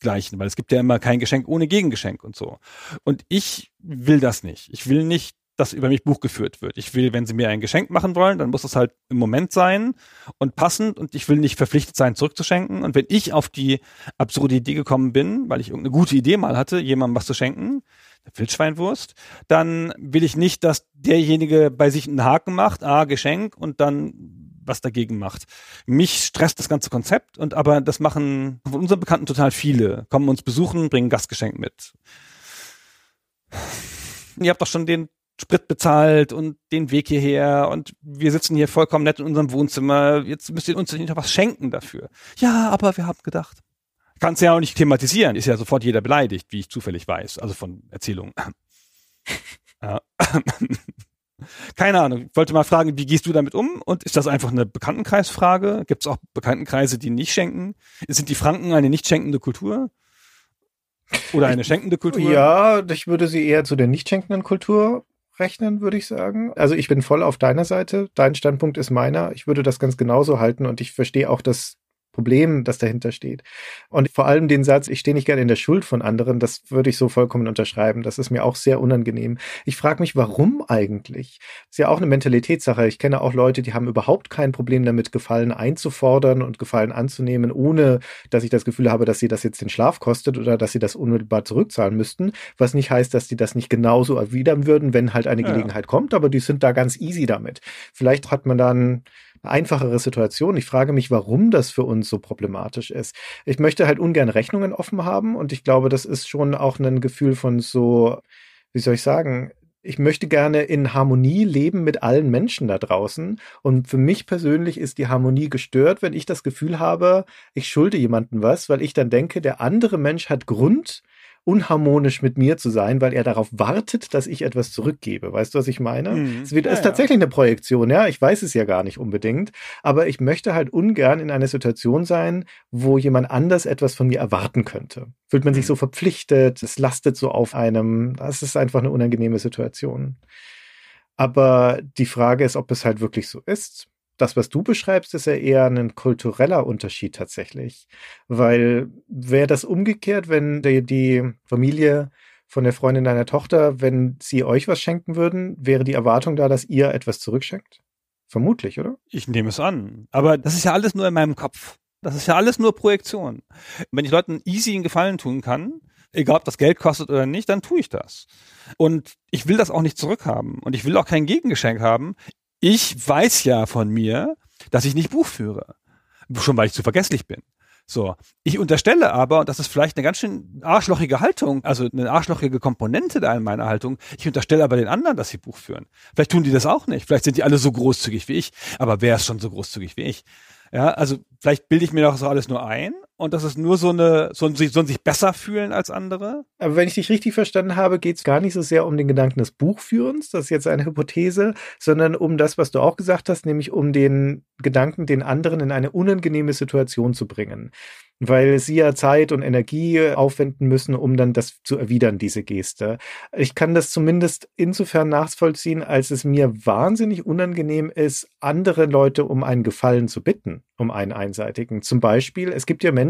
ausgleichen, weil es gibt ja immer kein Geschenk ohne Gegengeschenk und so. Und ich will das nicht. Ich will nicht dass über mich Buch geführt wird. Ich will, wenn sie mir ein Geschenk machen wollen, dann muss es halt im Moment sein und passend und ich will nicht verpflichtet sein, zurückzuschenken. Und wenn ich auf die absurde Idee gekommen bin, weil ich irgendeine gute Idee mal hatte, jemandem was zu schenken, der Wildschweinwurst, dann will ich nicht, dass derjenige bei sich einen Haken macht, ah, Geschenk und dann was dagegen macht. Mich stresst das ganze Konzept und aber das machen von unseren Bekannten total viele. Kommen uns besuchen, bringen Gastgeschenk mit. Ihr habt doch schon den Sprit bezahlt und den Weg hierher und wir sitzen hier vollkommen nett in unserem Wohnzimmer. Jetzt müsst ihr uns nicht noch was schenken dafür. Ja, aber wir haben gedacht. Kannst ja auch nicht thematisieren, ist ja sofort jeder beleidigt, wie ich zufällig weiß, also von Erzählungen. Keine Ahnung. Ich wollte mal fragen, wie gehst du damit um? Und ist das einfach eine Bekanntenkreisfrage? Gibt es auch Bekanntenkreise, die nicht schenken? Sind die Franken eine nicht schenkende Kultur? Oder eine schenkende Kultur? Ja, ich würde sie eher zu der nicht schenkenden Kultur rechnen, würde ich sagen. Also ich bin voll auf deiner Seite. Dein Standpunkt ist meiner. Ich würde das ganz genauso halten und ich verstehe auch das Problem, das dahinter steht. Und vor allem den Satz, ich stehe nicht gerne in der Schuld von anderen, das würde ich so vollkommen unterschreiben. Das ist mir auch sehr unangenehm. Ich frage mich, warum eigentlich? Das ist ja auch eine Mentalitätssache. Ich kenne auch Leute, die haben überhaupt kein Problem damit, Gefallen einzufordern und Gefallen anzunehmen, ohne dass ich das Gefühl habe, dass sie das jetzt den Schlaf kostet oder dass sie das unmittelbar zurückzahlen müssten. Was nicht heißt, dass die das nicht genauso erwidern würden, wenn halt eine ja. Gelegenheit kommt, aber die sind da ganz easy damit. Vielleicht hat man dann einfachere Situation. Ich frage mich, warum das für uns so problematisch ist. Ich möchte halt ungern Rechnungen offen haben und ich glaube, das ist schon auch ein Gefühl von so, wie soll ich sagen, ich möchte gerne in Harmonie leben mit allen Menschen da draußen. Und für mich persönlich ist die Harmonie gestört, wenn ich das Gefühl habe, ich schulde jemandem was, weil ich dann denke, der andere Mensch hat Grund, unharmonisch mit mir zu sein, weil er darauf wartet, dass ich etwas zurückgebe. Weißt du, was ich meine? Mhm. Es wird, ja, ist tatsächlich eine Projektion, ja. Ich weiß es ja gar nicht unbedingt, aber ich möchte halt ungern in einer Situation sein, wo jemand anders etwas von mir erwarten könnte. Fühlt man sich so mhm. verpflichtet, es lastet so auf einem. Das ist einfach eine unangenehme Situation. Aber die Frage ist, ob es halt wirklich so ist das, was du beschreibst, ist ja eher ein kultureller Unterschied tatsächlich. Weil wäre das umgekehrt, wenn die, die Familie von der Freundin deiner Tochter, wenn sie euch was schenken würden, wäre die Erwartung da, dass ihr etwas zurückschenkt? Vermutlich, oder? Ich nehme es an. Aber das ist ja alles nur in meinem Kopf. Das ist ja alles nur Projektion. Wenn ich Leuten easy einen Gefallen tun kann, egal ob das Geld kostet oder nicht, dann tue ich das. Und ich will das auch nicht zurückhaben. Und ich will auch kein Gegengeschenk haben ich weiß ja von mir, dass ich nicht Buch führe. Schon weil ich zu vergesslich bin. So. Ich unterstelle aber, und das ist vielleicht eine ganz schön arschlochige Haltung, also eine arschlochige Komponente da in meiner Haltung, ich unterstelle aber den anderen, dass sie Buch führen. Vielleicht tun die das auch nicht. Vielleicht sind die alle so großzügig wie ich. Aber wer ist schon so großzügig wie ich? Ja, also vielleicht bilde ich mir doch so alles nur ein und das ist nur so eine, so ein, so ein sich besser fühlen als andere. Aber wenn ich dich richtig verstanden habe, geht es gar nicht so sehr um den Gedanken des Buchführens, das ist jetzt eine Hypothese, sondern um das, was du auch gesagt hast, nämlich um den Gedanken, den anderen in eine unangenehme Situation zu bringen weil sie ja Zeit und Energie aufwenden müssen, um dann das zu erwidern, diese Geste. Ich kann das zumindest insofern nachvollziehen, als es mir wahnsinnig unangenehm ist, andere Leute um einen Gefallen zu bitten, um einen einseitigen. Zum Beispiel, es gibt ja Menschen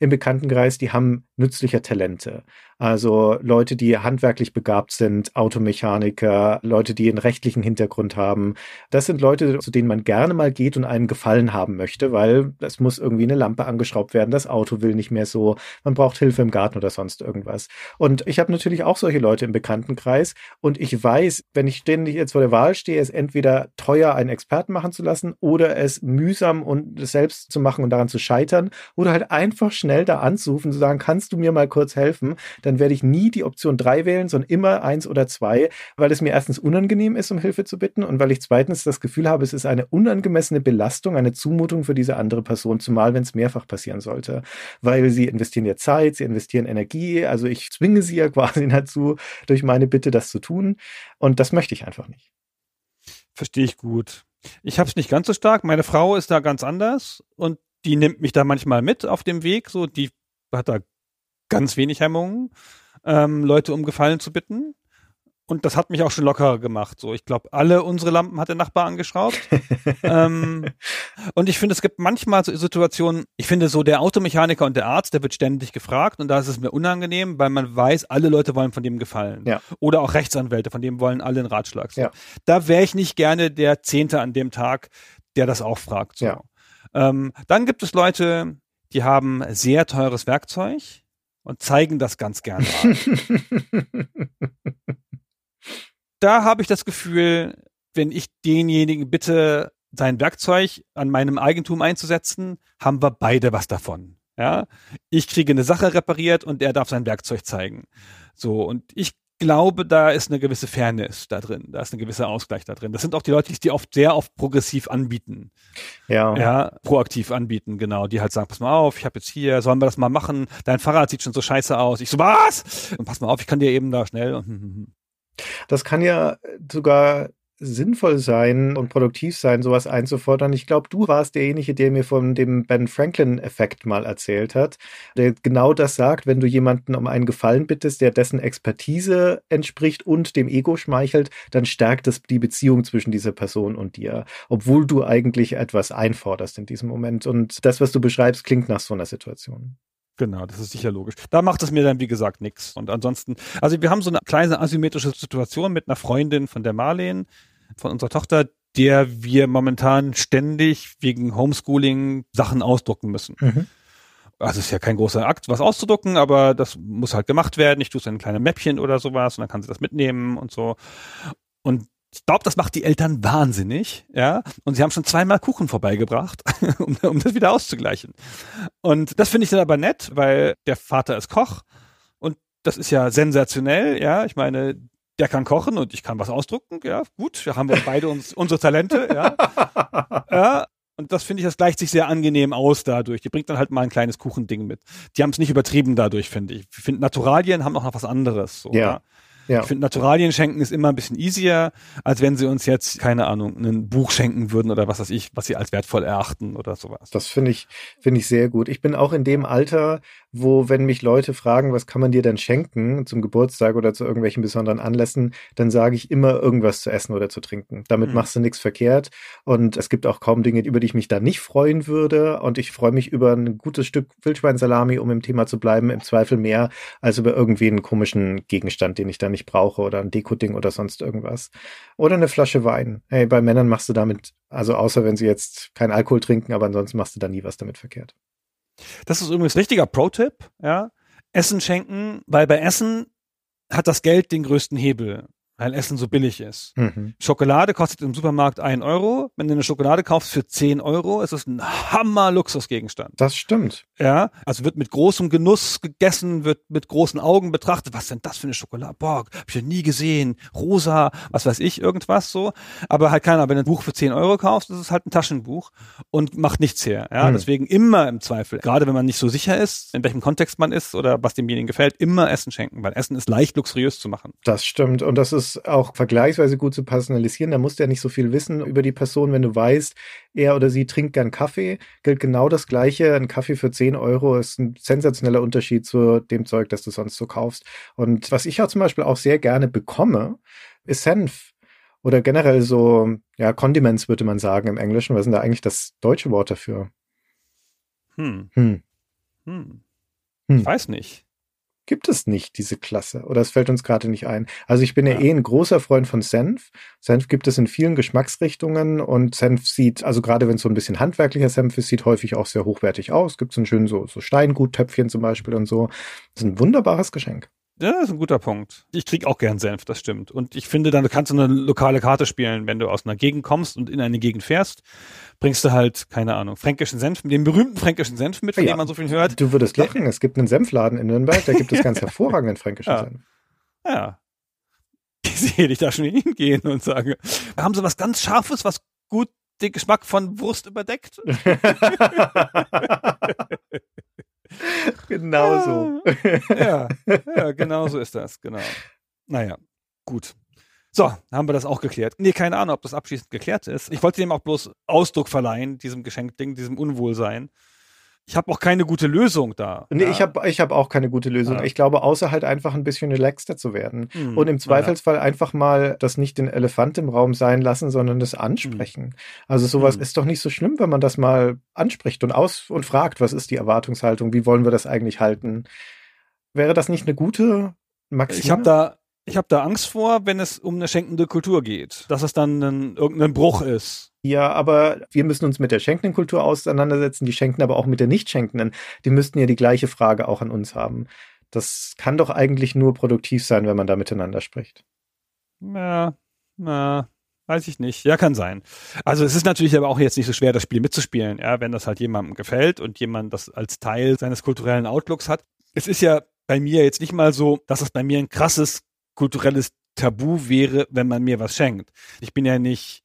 im Bekanntenkreis, die haben nützliche Talente. Also Leute, die handwerklich begabt sind, Automechaniker, Leute, die einen rechtlichen Hintergrund haben. Das sind Leute, zu denen man gerne mal geht und einen Gefallen haben möchte, weil es muss irgendwie eine Lampe angeschraubt werden, das Auto will nicht mehr so, man braucht Hilfe im Garten oder sonst irgendwas. Und ich habe natürlich auch solche Leute im Bekanntenkreis und ich weiß, wenn ich ständig jetzt vor der Wahl stehe, es entweder teuer einen Experten machen zu lassen oder es mühsam und selbst zu machen und daran zu scheitern oder halt einfach schnell da anzurufen, zu sagen, kannst du mir mal kurz helfen, dann dann werde ich nie die Option drei wählen, sondern immer eins oder zwei, weil es mir erstens unangenehm ist, um Hilfe zu bitten und weil ich zweitens das Gefühl habe, es ist eine unangemessene Belastung, eine Zumutung für diese andere Person, zumal wenn es mehrfach passieren sollte. Weil sie investieren ja Zeit, sie investieren Energie, also ich zwinge sie ja quasi dazu, durch meine Bitte das zu tun. Und das möchte ich einfach nicht. Verstehe ich gut. Ich habe es nicht ganz so stark. Meine Frau ist da ganz anders und die nimmt mich da manchmal mit auf dem Weg. So, die hat da ganz wenig Hemmungen, ähm, Leute um Gefallen zu bitten. Und das hat mich auch schon locker gemacht. So, ich glaube, alle unsere Lampen hat der Nachbar angeschraubt. ähm, und ich finde, es gibt manchmal so Situationen, ich finde so der Automechaniker und der Arzt, der wird ständig gefragt und da ist es mir unangenehm, weil man weiß, alle Leute wollen von dem gefallen. Ja. Oder auch Rechtsanwälte, von dem wollen alle einen Ratschlag. So. Ja. Da wäre ich nicht gerne der Zehnte an dem Tag, der das auch fragt. So. Ja. Ähm, dann gibt es Leute, die haben sehr teures Werkzeug und zeigen das ganz gerne. da habe ich das Gefühl, wenn ich denjenigen bitte, sein Werkzeug an meinem Eigentum einzusetzen, haben wir beide was davon. Ja, ich kriege eine Sache repariert und er darf sein Werkzeug zeigen. So und ich glaube, da ist eine gewisse Fairness da drin, da ist ein gewisser Ausgleich da drin. Das sind auch die Leute, die oft sehr oft progressiv anbieten. Ja. Ja, proaktiv anbieten, genau. Die halt sagen, pass mal auf, ich habe jetzt hier, sollen wir das mal machen? Dein Fahrrad sieht schon so scheiße aus. Ich so, was? Und pass mal auf, ich kann dir eben da schnell. Hm, hm, hm. Das kann ja sogar sinnvoll sein und produktiv sein, sowas einzufordern. Ich glaube, du warst derjenige, der mir von dem Ben Franklin-Effekt mal erzählt hat, der genau das sagt, wenn du jemanden um einen Gefallen bittest, der dessen Expertise entspricht und dem Ego schmeichelt, dann stärkt es die Beziehung zwischen dieser Person und dir, obwohl du eigentlich etwas einforderst in diesem Moment. Und das, was du beschreibst, klingt nach so einer Situation. Genau, das ist sicher logisch. Da macht es mir dann, wie gesagt, nichts. Und ansonsten, also wir haben so eine kleine asymmetrische Situation mit einer Freundin von der Marleen, von unserer Tochter, der wir momentan ständig wegen Homeschooling Sachen ausdrucken müssen. Mhm. Also es ist ja kein großer Akt, was auszudrucken, aber das muss halt gemacht werden. Ich tue es in ein kleines Mäppchen oder sowas und dann kann sie das mitnehmen und so. Und ich glaube, das macht die Eltern wahnsinnig, ja. Und sie haben schon zweimal Kuchen vorbeigebracht, um, um das wieder auszugleichen. Und das finde ich dann aber nett, weil der Vater ist Koch und das ist ja sensationell, ja. Ich meine, der kann kochen und ich kann was ausdrucken, ja. Gut, wir haben wir beide uns unsere Talente, ja. ja. Und das finde ich, das gleicht sich sehr angenehm aus dadurch. Die bringt dann halt mal ein kleines Kuchending mit. Die haben es nicht übertrieben dadurch, finde ich. Ich finde, Naturalien haben auch noch was anderes. So, Ja. ja. Ja. Ich finde, Naturalien schenken ist immer ein bisschen easier, als wenn sie uns jetzt, keine Ahnung, ein Buch schenken würden oder was weiß ich, was sie als wertvoll erachten oder sowas. Das finde ich, finde ich sehr gut. Ich bin auch in dem Alter, wo, wenn mich Leute fragen, was kann man dir denn schenken zum Geburtstag oder zu irgendwelchen besonderen Anlässen, dann sage ich immer irgendwas zu essen oder zu trinken. Damit Mhm. machst du nichts verkehrt. Und es gibt auch kaum Dinge, über die ich mich da nicht freuen würde. Und ich freue mich über ein gutes Stück Wildschweinsalami, um im Thema zu bleiben, im Zweifel mehr als über irgendwie einen komischen Gegenstand, den ich da nicht brauche oder ein Dekoding oder sonst irgendwas. Oder eine Flasche Wein. Hey, bei Männern machst du damit, also außer wenn sie jetzt keinen Alkohol trinken, aber ansonsten machst du da nie was damit verkehrt. Das ist übrigens richtiger Pro-Tipp, ja. Essen schenken, weil bei Essen hat das Geld den größten Hebel, weil Essen so billig ist. Mhm. Schokolade kostet im Supermarkt ein Euro. Wenn du eine Schokolade kaufst für 10 Euro, ist es ein Hammer-Luxusgegenstand. Das stimmt. Ja, also wird mit großem Genuss gegessen, wird mit großen Augen betrachtet. Was denn das für eine Schokolade? Boah, hab ich ja nie gesehen. Rosa, was weiß ich, irgendwas so. Aber halt keiner, wenn du ein Buch für 10 Euro kaufst, ist es halt ein Taschenbuch und macht nichts her. Ja, Hm. deswegen immer im Zweifel, gerade wenn man nicht so sicher ist, in welchem Kontext man ist oder was demjenigen gefällt, immer Essen schenken, weil Essen ist leicht luxuriös zu machen. Das stimmt. Und das ist auch vergleichsweise gut zu personalisieren. Da musst du ja nicht so viel wissen über die Person, wenn du weißt, er oder sie trinkt gern Kaffee. Gilt genau das Gleiche. Ein Kaffee für 10 Euro ist ein sensationeller Unterschied zu dem Zeug, das du sonst so kaufst. Und was ich auch zum Beispiel auch sehr gerne bekomme, ist Senf. Oder generell so, ja, Condiments würde man sagen im Englischen. Was ist denn da eigentlich das deutsche Wort dafür? Hm, Hm. hm. Hm. Ich weiß nicht. Gibt es nicht, diese Klasse. Oder es fällt uns gerade nicht ein. Also ich bin ja. Ja. eh ein großer Freund von Senf. Senf gibt es in vielen Geschmacksrichtungen und Senf sieht, also gerade wenn es so ein bisschen handwerklicher Senf ist, sieht häufig auch sehr hochwertig aus. Gibt es ein schön so, so Steinguttöpfchen zum Beispiel und so. Das ist ein wunderbares Geschenk. Ja, das ist ein guter Punkt. Ich krieg auch gern Senf, das stimmt. Und ich finde, dann kannst du eine lokale Karte spielen, wenn du aus einer Gegend kommst und in eine Gegend fährst, bringst du halt, keine Ahnung, fränkischen Senf, den berühmten fränkischen Senf mit, von ja, dem man so viel hört. Du würdest lachen, es gibt einen Senfladen in Nürnberg, da gibt es ganz hervorragenden fränkischen ja. Senf. Ja. Ich sehe dich da schon hingehen und sage, haben sie was ganz Scharfes, was gut den Geschmack von Wurst überdeckt? genau so. ja, ja, genau so ist das, genau. Naja, gut. So, haben wir das auch geklärt. Nee, keine Ahnung, ob das abschließend geklärt ist. Ich wollte dem auch bloß Ausdruck verleihen, diesem Geschenkding, diesem Unwohlsein. Ich habe auch keine gute Lösung da. Nee, ja. ich habe ich hab auch keine gute Lösung. Ja. Ich glaube, außer halt einfach ein bisschen relaxter zu werden. Mhm. Und im Zweifelsfall ja. einfach mal das nicht den Elefant im Raum sein lassen, sondern das ansprechen. Mhm. Also sowas mhm. ist doch nicht so schlimm, wenn man das mal anspricht und aus und fragt, was ist die Erwartungshaltung, wie wollen wir das eigentlich halten? Wäre das nicht eine gute Maxime? Ich habe da ich habe da Angst vor, wenn es um eine schenkende Kultur geht, dass es dann ein, irgendein Bruch ist. Ja, aber wir müssen uns mit der schenkenden Kultur auseinandersetzen, die schenken aber auch mit der nicht schenkenden. Die müssten ja die gleiche Frage auch an uns haben. Das kann doch eigentlich nur produktiv sein, wenn man da miteinander spricht. Ja, na, weiß ich nicht. Ja, kann sein. Also es ist natürlich aber auch jetzt nicht so schwer, das Spiel mitzuspielen, ja, wenn das halt jemandem gefällt und jemand das als Teil seines kulturellen Outlooks hat. Es ist ja bei mir jetzt nicht mal so, dass es bei mir ein krasses kulturelles Tabu wäre, wenn man mir was schenkt. Ich bin ja nicht,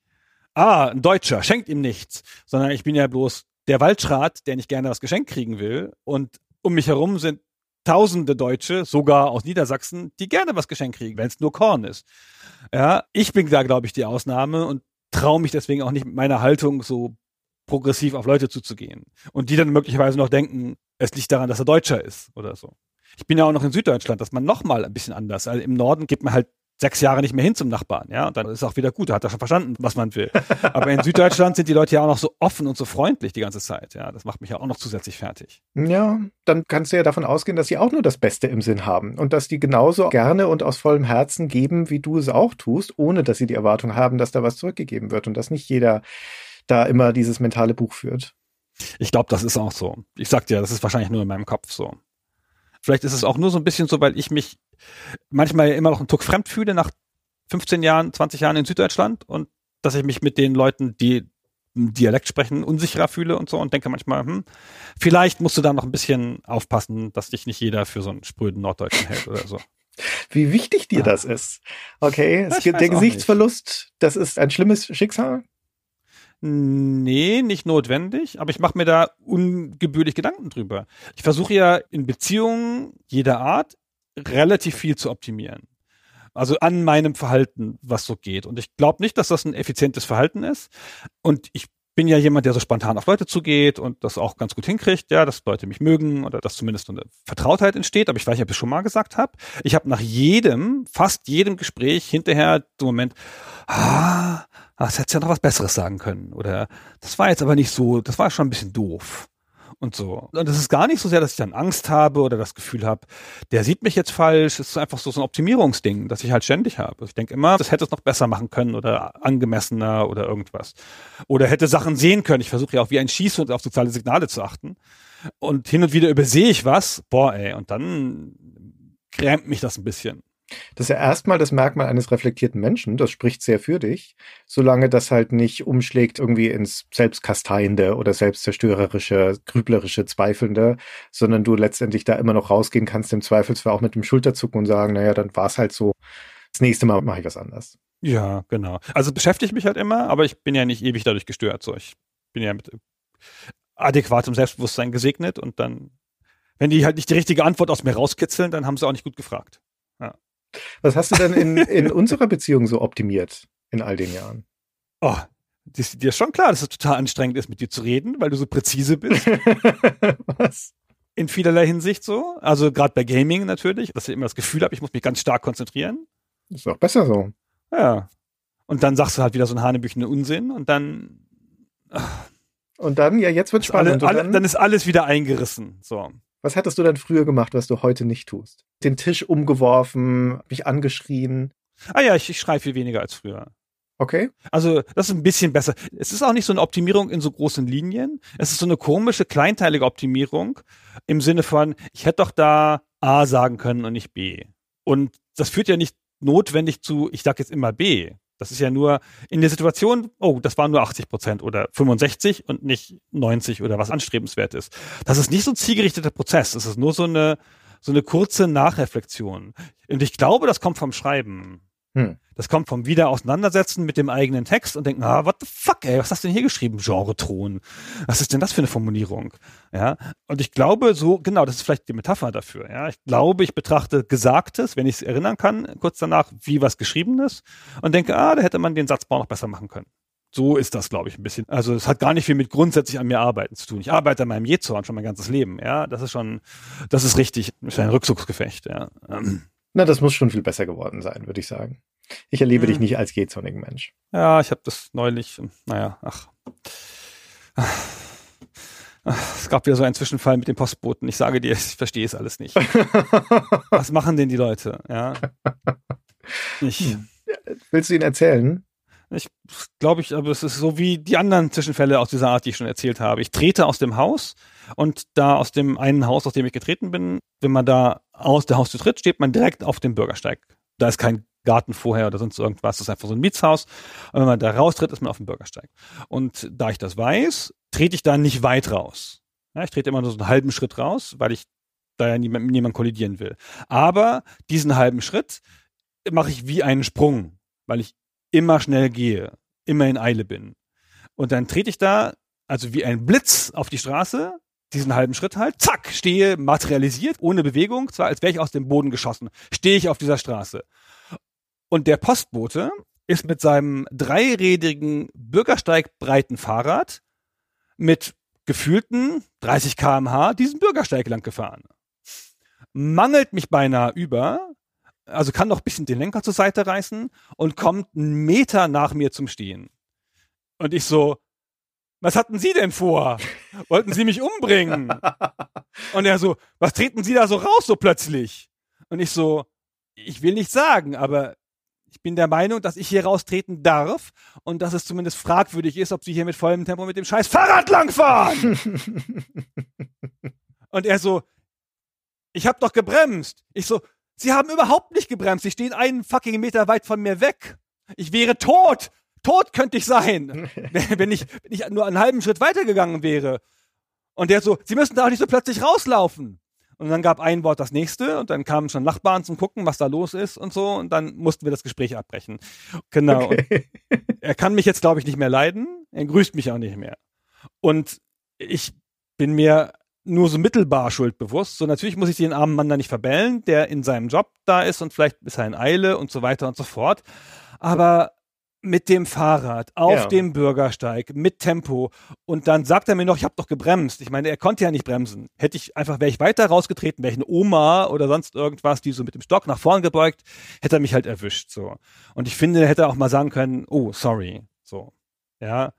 ah, ein Deutscher, schenkt ihm nichts, sondern ich bin ja bloß der Waldschrat, der nicht gerne was geschenkt kriegen will. Und um mich herum sind tausende Deutsche, sogar aus Niedersachsen, die gerne was geschenkt kriegen, wenn es nur Korn ist. Ja, ich bin da, glaube ich, die Ausnahme und traue mich deswegen auch nicht mit meiner Haltung so progressiv auf Leute zuzugehen. Und die dann möglicherweise noch denken, es liegt daran, dass er Deutscher ist oder so. Ich bin ja auch noch in Süddeutschland, dass man noch mal ein bisschen anders. Also im Norden geht man halt sechs Jahre nicht mehr hin zum Nachbarn, ja, und dann ist auch wieder gut, da hat er schon verstanden, was man will. Aber in Süddeutschland sind die Leute ja auch noch so offen und so freundlich die ganze Zeit, ja, das macht mich ja auch noch zusätzlich fertig. Ja, dann kannst du ja davon ausgehen, dass sie auch nur das Beste im Sinn haben und dass die genauso gerne und aus vollem Herzen geben, wie du es auch tust, ohne dass sie die Erwartung haben, dass da was zurückgegeben wird und dass nicht jeder da immer dieses mentale Buch führt. Ich glaube, das ist auch so. Ich sag dir, das ist wahrscheinlich nur in meinem Kopf so. Vielleicht ist es auch nur so ein bisschen so, weil ich mich manchmal immer noch einen Tuck fremd fühle nach 15 Jahren, 20 Jahren in Süddeutschland und dass ich mich mit den Leuten, die Dialekt sprechen, unsicherer fühle und so und denke manchmal, hm, vielleicht musst du da noch ein bisschen aufpassen, dass dich nicht jeder für so einen spröden Norddeutschen hält oder so. Wie wichtig dir ah. das ist. Okay, es gibt der Gesichtsverlust, das ist ein schlimmes Schicksal. Nee, nicht notwendig, aber ich mache mir da ungebührlich Gedanken drüber. Ich versuche ja in Beziehungen jeder Art relativ viel zu optimieren. Also an meinem Verhalten, was so geht. Und ich glaube nicht, dass das ein effizientes Verhalten ist. Und ich bin ja jemand, der so spontan auf Leute zugeht und das auch ganz gut hinkriegt, ja, dass Leute mich mögen oder dass zumindest eine Vertrautheit entsteht. Aber ich weiß ob ich es schon mal gesagt habe. Ich habe nach jedem, fast jedem Gespräch hinterher so Moment, ah, das hättest ja noch was Besseres sagen können. Oder das war jetzt aber nicht so, das war schon ein bisschen doof und so. Und es ist gar nicht so sehr, dass ich dann Angst habe oder das Gefühl habe, der sieht mich jetzt falsch. Es ist einfach so, so ein Optimierungsding, das ich halt ständig habe. Ich denke immer, das hätte es noch besser machen können oder angemessener oder irgendwas. Oder hätte Sachen sehen können. Ich versuche ja auch wie ein Schießhund auf soziale Signale zu achten. Und hin und wieder übersehe ich was. Boah, ey, und dann grämt mich das ein bisschen. Das ist ja erstmal das Merkmal eines reflektierten Menschen. Das spricht sehr für dich, solange das halt nicht umschlägt irgendwie ins Selbstkasteiende oder selbstzerstörerische, grüblerische, zweifelnde, sondern du letztendlich da immer noch rausgehen kannst, im Zweifelsfall auch mit dem Schulterzucken und sagen, naja, dann war es halt so. Das nächste Mal mache ich was anders. Ja, genau. Also beschäftige mich halt immer, aber ich bin ja nicht ewig dadurch gestört. So, ich bin ja mit adäquatem Selbstbewusstsein gesegnet und dann, wenn die halt nicht die richtige Antwort aus mir rauskitzeln, dann haben sie auch nicht gut gefragt. Ja. Was hast du denn in, in unserer Beziehung so optimiert in all den Jahren? Oh, das, dir ist schon klar, dass es total anstrengend ist, mit dir zu reden, weil du so präzise bist. Was? In vielerlei Hinsicht so. Also gerade bei Gaming natürlich, dass ich immer das Gefühl habe, ich muss mich ganz stark konzentrieren. Ist auch besser so. Ja. Und dann sagst du halt wieder so einen hanebüchenden Unsinn und dann. Ach, und dann, ja, jetzt wird spannend. Alle, alle, dann, dann ist alles wieder eingerissen. So. Was hättest du denn früher gemacht, was du heute nicht tust? Den Tisch umgeworfen, mich angeschrien? Ah ja, ich, ich schreie viel weniger als früher. Okay. Also das ist ein bisschen besser. Es ist auch nicht so eine Optimierung in so großen Linien. Es ist so eine komische, kleinteilige Optimierung im Sinne von, ich hätte doch da A sagen können und nicht B. Und das führt ja nicht notwendig zu, ich sage jetzt immer B. Das ist ja nur in der Situation, oh, das waren nur 80 Prozent oder 65 und nicht 90 oder was anstrebenswert ist. Das ist nicht so ein zielgerichteter Prozess. Das ist nur so eine, so eine kurze Nachreflexion. Und ich glaube, das kommt vom Schreiben. Hm. Das kommt vom Wiederauseinandersetzen mit dem eigenen Text und denken, ah, what the fuck, ey, was hast du denn hier geschrieben? Genre-Thron. Was ist denn das für eine Formulierung? Ja. Und ich glaube, so, genau, das ist vielleicht die Metapher dafür. Ja. Ich glaube, ich betrachte Gesagtes, wenn ich es erinnern kann, kurz danach, wie was Geschriebenes und denke, ah, da hätte man den Satzbau noch besser machen können. So ist das, glaube ich, ein bisschen. Also es hat gar nicht viel mit grundsätzlich an mir arbeiten zu tun. Ich arbeite an meinem Jezorn schon mein ganzes Leben. Ja, das ist schon, das ist richtig, das ist ein Rückzugsgefecht. Ja. Na, das muss schon viel besser geworden sein, würde ich sagen. Ich erlebe hm. dich nicht als gehzornigen Mensch. Ja, ich habe das neulich, naja, ach. Es gab wieder so einen Zwischenfall mit dem Postboten. Ich sage dir, ich verstehe es alles nicht. Was machen denn die Leute? Ja. Ich. Willst du ihn erzählen? Ich glaube ich, aber es ist so wie die anderen Zwischenfälle aus dieser Art, die ich schon erzählt habe. Ich trete aus dem Haus und da aus dem einen Haus, aus dem ich getreten bin, wenn man da aus der Haustür tritt, steht man direkt auf dem Bürgersteig. Da ist kein Garten vorher oder sonst irgendwas. Das ist einfach so ein Mietshaus. Und wenn man da raustritt, ist man auf dem Bürgersteig. Und da ich das weiß, trete ich da nicht weit raus. Ja, ich trete immer nur so einen halben Schritt raus, weil ich da ja niemand, niemand kollidieren will. Aber diesen halben Schritt mache ich wie einen Sprung, weil ich immer schnell gehe, immer in Eile bin. Und dann trete ich da, also wie ein Blitz auf die Straße, diesen halben Schritt halt, zack, stehe materialisiert, ohne Bewegung, zwar als wäre ich aus dem Boden geschossen, stehe ich auf dieser Straße. Und der Postbote ist mit seinem dreirädigen bürgersteigbreiten Fahrrad mit gefühlten 30 kmh diesen Bürgersteig lang gefahren. Mangelt mich beinahe über, also kann noch ein bisschen den Lenker zur Seite reißen und kommt einen Meter nach mir zum Stehen. Und ich so, was hatten Sie denn vor? Wollten Sie mich umbringen? Und er so, was treten Sie da so raus so plötzlich? Und ich so, ich will nicht sagen, aber ich bin der Meinung, dass ich hier raustreten darf und dass es zumindest fragwürdig ist, ob Sie hier mit vollem Tempo mit dem scheiß Fahrrad langfahren. und er so, ich hab doch gebremst. Ich so, Sie haben überhaupt nicht gebremst. Sie stehen einen fucking Meter weit von mir weg. Ich wäre tot. Tot könnte ich sein, wenn ich, wenn ich nur einen halben Schritt weitergegangen wäre. Und der so, Sie müssen da auch nicht so plötzlich rauslaufen. Und dann gab ein Wort das nächste und dann kamen schon Nachbarn zum Gucken, was da los ist und so. Und dann mussten wir das Gespräch abbrechen. Genau. Okay. er kann mich jetzt, glaube ich, nicht mehr leiden. Er grüßt mich auch nicht mehr. Und ich bin mir nur so mittelbar schuldbewusst. So natürlich muss ich den armen Mann da nicht verbellen, der in seinem Job da ist und vielleicht ist er in Eile und so weiter und so fort. Aber mit dem Fahrrad auf ja. dem Bürgersteig mit Tempo und dann sagt er mir noch, ich habe doch gebremst. Ich meine, er konnte ja nicht bremsen. Hätte ich einfach, wäre ich weiter rausgetreten, wäre ich eine Oma oder sonst irgendwas, die so mit dem Stock nach vorn gebeugt, hätte er mich halt erwischt. So. Und ich finde, er hätte auch mal sagen können, oh, sorry. So. Ja.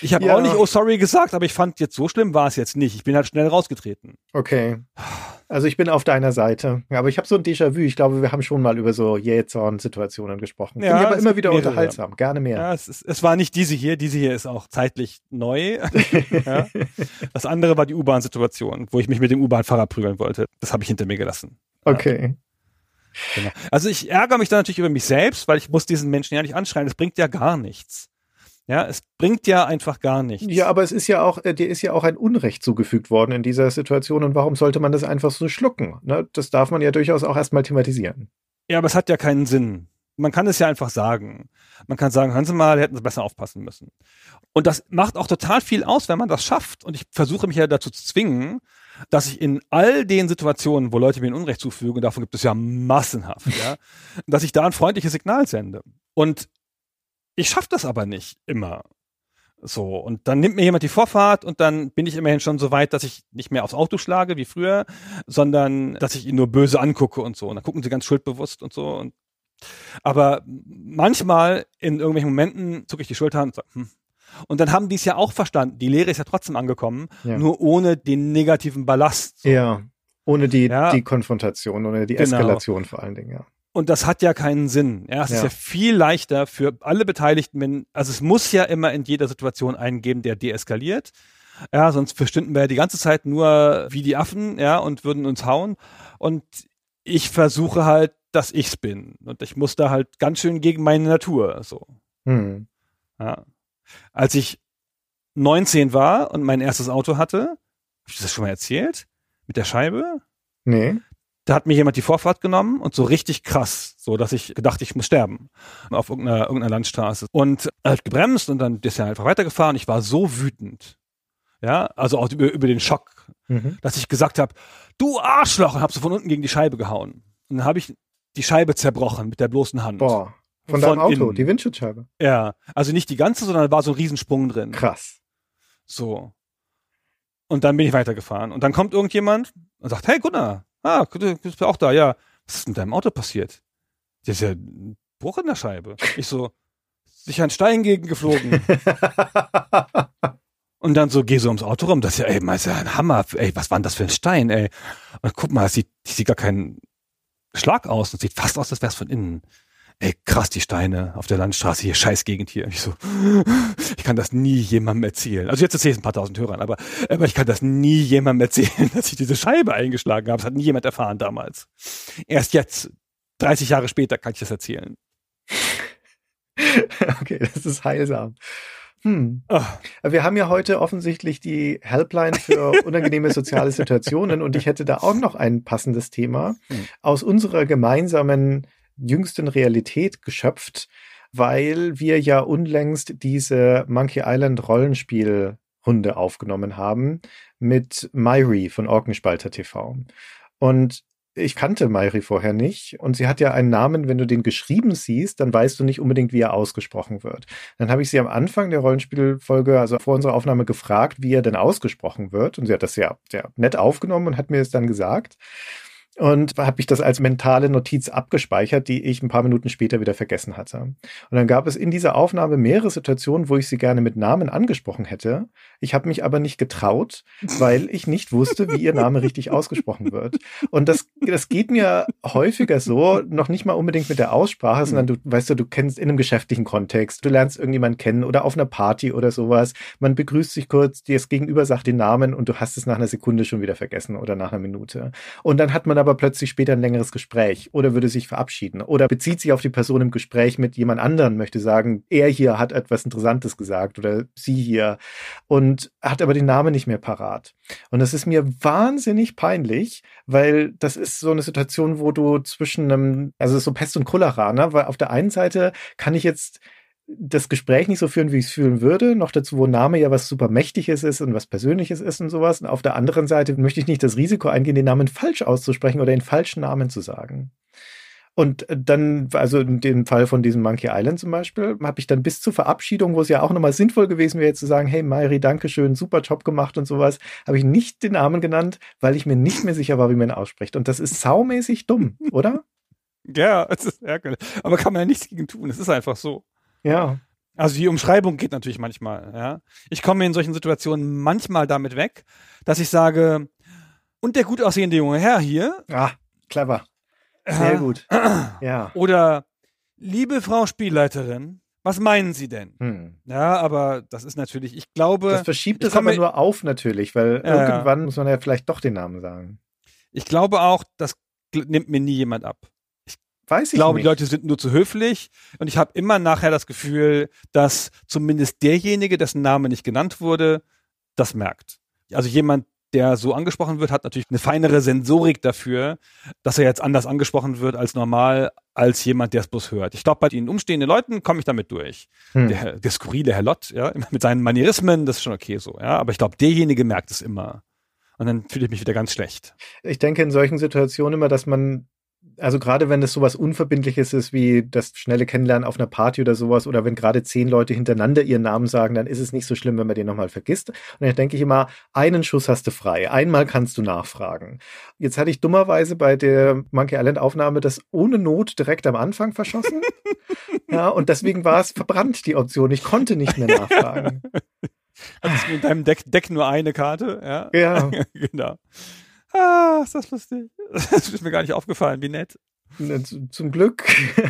Ich habe ja. auch nicht oh sorry gesagt, aber ich fand jetzt so schlimm war es jetzt nicht. Ich bin halt schnell rausgetreten. Okay. Also ich bin auf deiner Seite. Aber ich habe so ein Déjà-vu. Ich glaube, wir haben schon mal über so Jähzorn-Situationen gesprochen. Ja, Finde aber immer wieder mehrere. unterhaltsam. Gerne mehr. Ja, es, ist, es war nicht diese hier. Diese hier ist auch zeitlich neu. ja. Das andere war die U-Bahn-Situation, wo ich mich mit dem U-Bahn-Fahrer prügeln wollte. Das habe ich hinter mir gelassen. Okay. Genau. Also ich ärgere mich dann natürlich über mich selbst, weil ich muss diesen Menschen ja nicht anschreien. Das bringt ja gar nichts. Ja, es bringt ja einfach gar nichts. Ja, aber es ist ja auch, äh, dir ist ja auch ein Unrecht zugefügt worden in dieser Situation und warum sollte man das einfach so schlucken? Ne? Das darf man ja durchaus auch erstmal thematisieren. Ja, aber es hat ja keinen Sinn. Man kann es ja einfach sagen. Man kann sagen, hören Sie mal, hätten Sie besser aufpassen müssen. Und das macht auch total viel aus, wenn man das schafft. Und ich versuche mich ja dazu zu zwingen, dass ich in all den Situationen, wo Leute mir ein Unrecht zufügen, davon gibt es ja massenhaft, ja, dass ich da ein freundliches Signal sende. Und ich schaffe das aber nicht immer. So, und dann nimmt mir jemand die Vorfahrt und dann bin ich immerhin schon so weit, dass ich nicht mehr aufs Auto schlage wie früher, sondern dass ich ihn nur böse angucke und so. Und dann gucken sie ganz schuldbewusst und so. Und, aber manchmal in irgendwelchen Momenten zucke ich die Schulter und sage, hm. Und dann haben die es ja auch verstanden. Die Lehre ist ja trotzdem angekommen, ja. nur ohne den negativen Ballast. So. Ja, ohne die, ja. die Konfrontation, ohne die genau. Eskalation vor allen Dingen, ja. Und das hat ja keinen Sinn. Ja, es ja. ist ja viel leichter für alle Beteiligten, wenn, also es muss ja immer in jeder Situation einen geben, der deeskaliert. Ja, sonst verstünden wir ja die ganze Zeit nur wie die Affen, ja, und würden uns hauen. Und ich versuche halt dass ich's bin. Und ich muss da halt ganz schön gegen meine Natur, so. Hm. Ja. Als ich 19 war und mein erstes Auto hatte, hab ich das schon mal erzählt? Mit der Scheibe? Nee. Da hat mir jemand die Vorfahrt genommen und so richtig krass, so dass ich gedacht, ich muss sterben auf irgendeiner, irgendeiner Landstraße. Und er hat gebremst und dann ist er einfach weitergefahren. Ich war so wütend. Ja, also auch über, über den Schock, Mhm. dass ich gesagt habe, du Arschloch, und hab so von unten gegen die Scheibe gehauen. Und dann habe ich die Scheibe zerbrochen mit der bloßen Hand. Boah. Von, Von deinem Auto, innen. die Windschutzscheibe. Ja, also nicht die ganze, sondern da war so ein Riesensprung drin. Krass. So. Und dann bin ich weitergefahren. Und dann kommt irgendjemand und sagt, hey Gunnar, ah, du bist auch da, ja. Was ist mit deinem Auto passiert? Das ist ja ein Bruch in der Scheibe. Ich so, sicher ein Stein gegengeflogen. Und dann so, geh so ums Auto rum, das ist ja, ey, das ist ja ein Hammer, ey, was war denn das für ein Stein, ey? Und guck mal, das sieht, das sieht gar keinen Schlag aus, das sieht fast aus, als wär's von innen. Ey, krass, die Steine auf der Landstraße hier, scheiß Gegend hier. Ich so, ich kann das nie jemandem erzählen. Also jetzt erzähle ich es ein paar tausend Hörern, aber, aber ich kann das nie jemandem erzählen, dass ich diese Scheibe eingeschlagen habe. Das hat nie jemand erfahren damals. Erst jetzt, 30 Jahre später, kann ich das erzählen. okay, das ist heilsam. Hm. Ah, Wir haben ja heute offensichtlich die Helpline für unangenehme soziale Situationen und ich hätte da auch noch ein passendes Thema Hm. aus unserer gemeinsamen jüngsten Realität geschöpft, weil wir ja unlängst diese Monkey Island Rollenspielrunde aufgenommen haben mit Myri von Orkenspalter TV. Und ich kannte Mayri vorher nicht und sie hat ja einen Namen, wenn du den geschrieben siehst, dann weißt du nicht unbedingt, wie er ausgesprochen wird. Dann habe ich sie am Anfang der Rollenspielfolge, also vor unserer Aufnahme, gefragt, wie er denn ausgesprochen wird. Und sie hat das ja sehr nett aufgenommen und hat mir es dann gesagt. Und habe ich das als mentale Notiz abgespeichert, die ich ein paar Minuten später wieder vergessen hatte. Und dann gab es in dieser Aufnahme mehrere Situationen, wo ich sie gerne mit Namen angesprochen hätte. Ich habe mich aber nicht getraut, weil ich nicht wusste, wie ihr Name richtig ausgesprochen wird. Und das, das geht mir häufiger so, noch nicht mal unbedingt mit der Aussprache, sondern du weißt du, du kennst in einem geschäftlichen Kontext, du lernst irgendjemanden kennen oder auf einer Party oder sowas. Man begrüßt sich kurz, dir das Gegenüber sagt den Namen und du hast es nach einer Sekunde schon wieder vergessen oder nach einer Minute. Und dann hat man aber plötzlich später ein längeres Gespräch oder würde sich verabschieden oder bezieht sich auf die Person im Gespräch mit jemand anderen, möchte sagen, er hier hat etwas Interessantes gesagt oder sie hier und hat aber den Namen nicht mehr parat. Und das ist mir wahnsinnig peinlich, weil das ist so eine Situation, wo du zwischen einem, also so Pest und Cholera, ne? weil auf der einen Seite kann ich jetzt das Gespräch nicht so führen, wie ich es führen würde. Noch dazu, wo Name ja was super Mächtiges ist und was Persönliches ist und sowas. Und auf der anderen Seite möchte ich nicht das Risiko eingehen, den Namen falsch auszusprechen oder den falschen Namen zu sagen. Und dann, also in dem Fall von diesem Monkey Island zum Beispiel, habe ich dann bis zur Verabschiedung, wo es ja auch nochmal sinnvoll gewesen wäre, zu sagen, hey Mairi, danke schön, super Job gemacht und sowas, habe ich nicht den Namen genannt, weil ich mir nicht mehr sicher war, wie man ihn ausspricht. Und das ist saumäßig dumm, oder? ja, es ist ärgerlich. Aber kann man ja nichts gegen tun. Es ist einfach so. Ja. Also die Umschreibung geht natürlich manchmal, ja. Ich komme in solchen Situationen manchmal damit weg, dass ich sage, und der gut aussehende junge Herr hier. Ah, clever. Sehr äh, gut. Ja. Oder, liebe Frau Spielleiterin, was meinen Sie denn? Hm. Ja, aber das ist natürlich, ich glaube, Das verschiebt es aber nur auf natürlich, weil Ja. irgendwann muss man ja vielleicht doch den Namen sagen. ich glaube auch, das nimmt mir nie jemand ab. Weiß Ich ich glaube, nicht. die Leute sind nur zu höflich und ich habe immer nachher das Gefühl, dass zumindest derjenige, dessen Name nicht genannt wurde, das merkt. Also jemand, der so angesprochen wird, hat natürlich eine feinere Sensorik dafür, dass er jetzt anders angesprochen wird als normal, als jemand, der es bloß hört. Ich glaube, bei den umstehenden Leuten komme ich damit durch. Hm. Der, der skurrile Herr Lott, ja, immer mit seinen Manierismen, das ist schon okay so, ja. Aber ich glaube, derjenige merkt es immer. Und dann fühle ich mich wieder ganz schlecht. Ich denke in solchen Situationen immer, dass man, also gerade wenn es sowas Unverbindliches ist wie das schnelle Kennenlernen auf einer Party oder sowas, oder wenn gerade zehn Leute hintereinander ihren Namen sagen, dann ist es nicht so schlimm, wenn man den nochmal vergisst. Und dann denke ich immer, einen Schuss hast du frei, einmal kannst du nachfragen. Jetzt hatte ich dummerweise bei der Monkey Island Aufnahme das ohne Not direkt am Anfang verschossen. ja, und deswegen war es verbrannt, die Option. Ich konnte nicht mehr nachfragen. Hattest du in deinem Deck, Deck nur eine Karte, ja? Ja. genau. Ah, ist das lustig. Das ist mir gar nicht aufgefallen, wie nett. Zum Glück.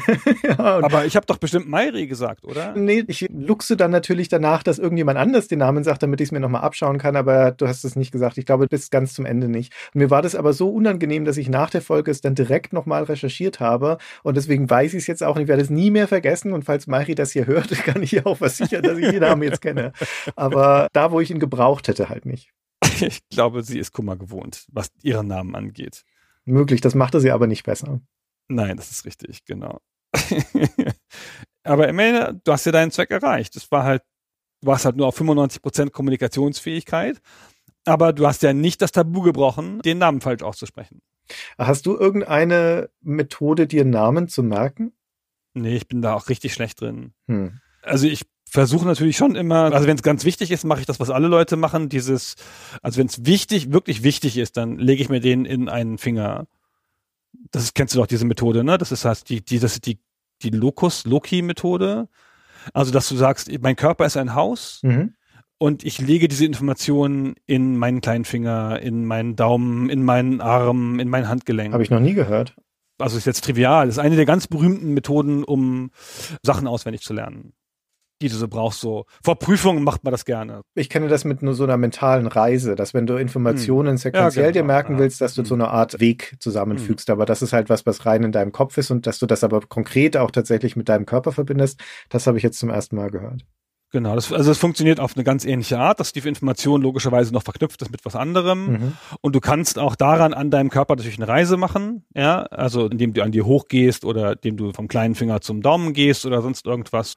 ja, Aber ich habe doch bestimmt Mairi gesagt, oder? Nee, ich luchse dann natürlich danach, dass irgendjemand anders den Namen sagt, damit ich es mir nochmal abschauen kann, aber du hast es nicht gesagt. Ich glaube, bis ganz zum Ende nicht. Mir war das aber so unangenehm, dass ich nach der Folge es dann direkt nochmal recherchiert habe und deswegen weiß ich es jetzt auch und ich werde es nie mehr vergessen und falls Mairi das hier hört, kann ich ihr auch versichern, dass ich den Namen jetzt kenne. Aber da, wo ich ihn gebraucht hätte, halt nicht. Ich glaube, sie ist Kummer gewohnt, was ihren Namen angeht. Möglich, das machte sie aber nicht besser. Nein, das ist richtig, genau. aber immerhin, du hast ja deinen Zweck erreicht. Das war halt, du warst halt nur auf 95% Kommunikationsfähigkeit, aber du hast ja nicht das Tabu gebrochen, den Namen falsch auszusprechen. Hast du irgendeine Methode, dir Namen zu merken? Nee, ich bin da auch richtig schlecht drin. Hm. Also ich versuche natürlich schon immer, also wenn es ganz wichtig ist, mache ich das, was alle Leute machen, dieses, also wenn es wichtig, wirklich wichtig ist, dann lege ich mir den in einen Finger das ist, kennst du doch diese Methode, ne? Das ist heißt die, die, das ist die, die Locus-Loki-Methode. Also, dass du sagst, mein Körper ist ein Haus mhm. und ich lege diese Informationen in meinen kleinen Finger, in meinen Daumen, in meinen Arm, in mein Handgelenk. Habe ich noch nie gehört. Also ist jetzt trivial. Das ist eine der ganz berühmten Methoden, um Sachen auswendig zu lernen die du so brauchst. So vor Prüfungen macht man das gerne. Ich kenne das mit nur so einer mentalen Reise, dass wenn du Informationen hm. sequenziell ja, genau, dir merken ja. willst, dass du hm. so eine Art Weg zusammenfügst. Hm. Aber das ist halt was, was rein in deinem Kopf ist und dass du das aber konkret auch tatsächlich mit deinem Körper verbindest. Das habe ich jetzt zum ersten Mal gehört. Genau, das, also es funktioniert auf eine ganz ähnliche Art, dass die Information logischerweise noch verknüpft ist mit was anderem. Mhm. Und du kannst auch daran an deinem Körper natürlich eine Reise machen, ja, also indem du an dir hochgehst oder indem du vom kleinen Finger zum Daumen gehst oder sonst irgendwas.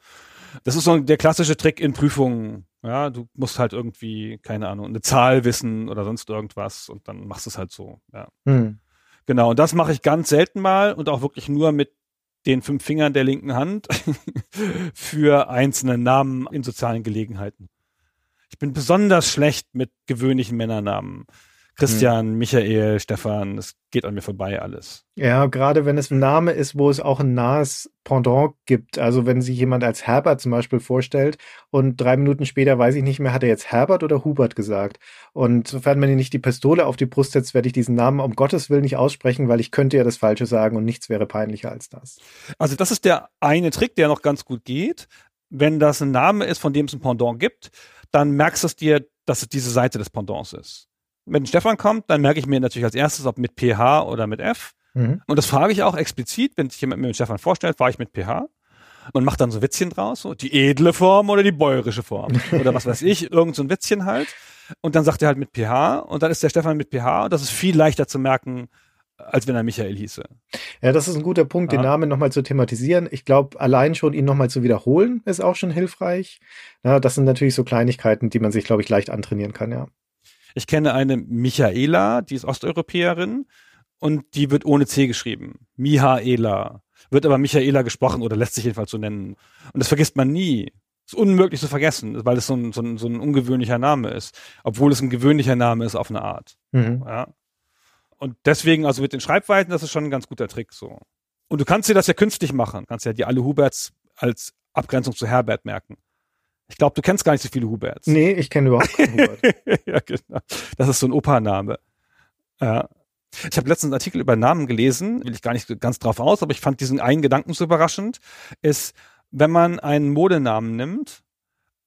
Das ist so der klassische Trick in Prüfungen. Ja, du musst halt irgendwie, keine Ahnung, eine Zahl wissen oder sonst irgendwas und dann machst du es halt so. Ja. Hm. Genau, und das mache ich ganz selten mal und auch wirklich nur mit den fünf Fingern der linken Hand für einzelne Namen in sozialen Gelegenheiten. Ich bin besonders schlecht mit gewöhnlichen Männernamen. Christian, mhm. Michael, Stefan, das geht an mir vorbei alles. Ja, gerade wenn es ein Name ist, wo es auch ein nahes Pendant gibt. Also wenn sich jemand als Herbert zum Beispiel vorstellt und drei Minuten später weiß ich nicht mehr, hat er jetzt Herbert oder Hubert gesagt. Und sofern man nicht die Pistole auf die Brust setzt, werde ich diesen Namen um Gottes Willen nicht aussprechen, weil ich könnte ja das Falsche sagen und nichts wäre peinlicher als das. Also das ist der eine Trick, der noch ganz gut geht. Wenn das ein Name ist, von dem es ein Pendant gibt, dann merkst du es dir, dass es diese Seite des Pendants ist wenn Stefan kommt, dann merke ich mir natürlich als erstes, ob mit PH oder mit F. Mhm. Und das frage ich auch explizit, wenn sich jemand mir mit Stefan vorstellt, fahre ich mit PH und mache dann so Witzchen draus, so die edle Form oder die bäuerische Form oder was weiß ich, irgend so ein Witzchen halt. Und dann sagt er halt mit PH und dann ist der Stefan mit PH und das ist viel leichter zu merken, als wenn er Michael hieße. Ja, das ist ein guter Punkt, ja. den Namen nochmal zu thematisieren. Ich glaube, allein schon ihn nochmal zu wiederholen, ist auch schon hilfreich. Ja, das sind natürlich so Kleinigkeiten, die man sich, glaube ich, leicht antrainieren kann, ja. Ich kenne eine Michaela, die ist Osteuropäerin und die wird ohne C geschrieben. Mihaela. Wird aber Michaela gesprochen oder lässt sich jedenfalls so nennen. Und das vergisst man nie. Ist unmöglich zu vergessen, weil es so ein, so ein, so ein ungewöhnlicher Name ist. Obwohl es ein gewöhnlicher Name ist auf eine Art. Mhm. Ja. Und deswegen, also mit den Schreibweisen, das ist schon ein ganz guter Trick so. Und du kannst dir das ja künstlich machen. Du kannst ja die alle Huberts als Abgrenzung zu Herbert merken. Ich glaube, du kennst gar nicht so viele Huberts. Nee, ich kenne überhaupt keinen Hubert. ja, genau. Das ist so ein Opername. Ja. Ich habe letztens einen Artikel über Namen gelesen, will ich gar nicht ganz drauf aus, aber ich fand diesen einen Gedanken so überraschend, ist, wenn man einen Modenamen nimmt,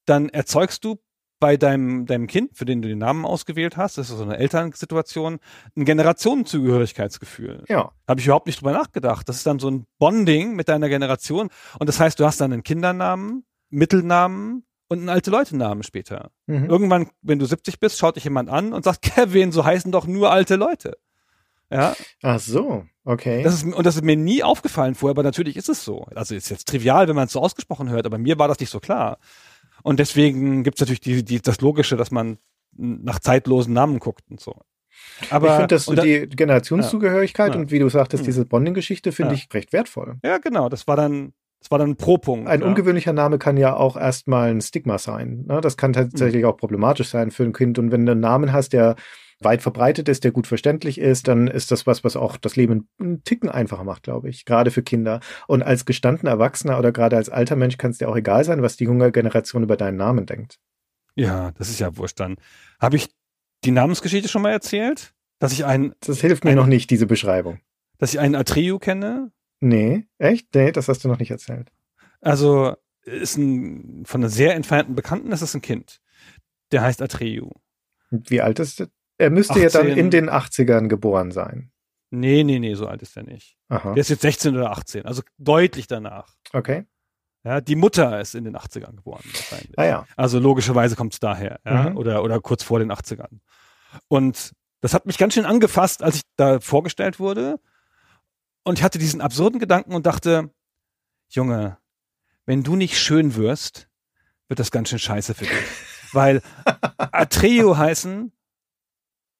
dann erzeugst du bei deinem, deinem Kind, für den du den Namen ausgewählt hast, das ist so eine Elternsituation, ein Generationenzugehörigkeitsgefühl. Ja. Habe ich überhaupt nicht drüber nachgedacht. Das ist dann so ein Bonding mit deiner Generation. Und das heißt, du hast dann einen Kindernamen, Mittelnamen, und einen alte Leute Namen später. Mhm. Irgendwann, wenn du 70 bist, schaut dich jemand an und sagt, Kevin, so heißen doch nur alte Leute. Ja. Ach so, okay. Das ist, und das ist mir nie aufgefallen vorher, aber natürlich ist es so. Also ist jetzt trivial, wenn man es so ausgesprochen hört, aber mir war das nicht so klar. Und deswegen gibt es natürlich die, die, das Logische, dass man nach zeitlosen Namen guckt und so. Aber ich finde, dass da, die Generationszugehörigkeit ja, und wie du sagtest, diese Bonding-Geschichte finde ja. ich recht wertvoll. Ja, genau. Das war dann, das war dann ein Pro-Punkt. Ein ja. ungewöhnlicher Name kann ja auch erstmal ein Stigma sein. Ne? Das kann tatsächlich mhm. auch problematisch sein für ein Kind. Und wenn du einen Namen hast, der weit verbreitet ist, der gut verständlich ist, dann ist das was, was auch das Leben einen Ticken einfacher macht, glaube ich. Gerade für Kinder. Und als gestandener Erwachsener oder gerade als alter Mensch kann es dir auch egal sein, was die junge Generation über deinen Namen denkt. Ja, das ist ja wurscht dann. Habe ich die Namensgeschichte schon mal erzählt? Dass ich ein. Das hilft mir ein, noch nicht, diese Beschreibung dass ich einen Atreu kenne. Nee, echt? Nee, das hast du noch nicht erzählt. Also ist ein von einer sehr entfernten Bekannten, das ist ein Kind. Der heißt Atreu. Wie alt ist der? Er müsste 18, ja dann in den 80ern geboren sein. Nee, nee, nee, so alt ist er nicht. Aha. Der ist jetzt 16 oder 18, also deutlich danach. Okay. Ja, die Mutter ist in den 80ern geboren. Wahrscheinlich. Ah, ja. Also logischerweise kommt es daher, ja, mhm. oder, oder kurz vor den 80ern. Und das hat mich ganz schön angefasst, als ich da vorgestellt wurde. Und ich hatte diesen absurden Gedanken und dachte, Junge, wenn du nicht schön wirst, wird das ganz schön scheiße für dich. Weil Atreo heißen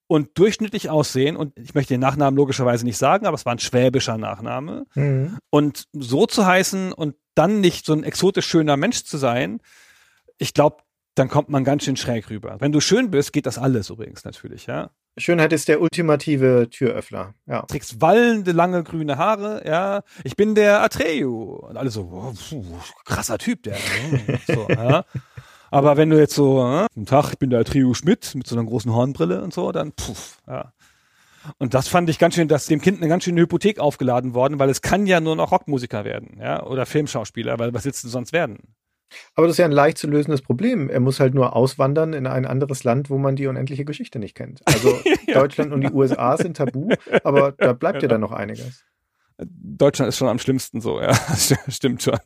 und durchschnittlich aussehen, und ich möchte den Nachnamen logischerweise nicht sagen, aber es war ein schwäbischer Nachname. Mhm. Und so zu heißen und dann nicht so ein exotisch schöner Mensch zu sein, ich glaube, dann kommt man ganz schön schräg rüber. Wenn du schön bist, geht das alles übrigens natürlich, ja. Schönheit ist der ultimative Türöffner, ja. Trägst wallende, lange grüne Haare, ja. Ich bin der Atreu. Und alle so, oh, pfuh, krasser Typ, der. Ne? so, ja. Aber wenn du jetzt so, äh, guten Tag, ich bin der Atreu Schmidt mit so einer großen Hornbrille und so, dann puff, ja. Und das fand ich ganz schön, dass dem Kind eine ganz schöne Hypothek aufgeladen worden, weil es kann ja nur noch Rockmusiker werden, ja, oder Filmschauspieler, weil was willst du sonst werden? Aber das ist ja ein leicht zu lösendes Problem. Er muss halt nur auswandern in ein anderes Land, wo man die unendliche Geschichte nicht kennt. Also ja. Deutschland und die USA sind tabu, aber da bleibt ja, ja dann noch einiges. Deutschland ist schon am schlimmsten so, ja. Stimmt schon.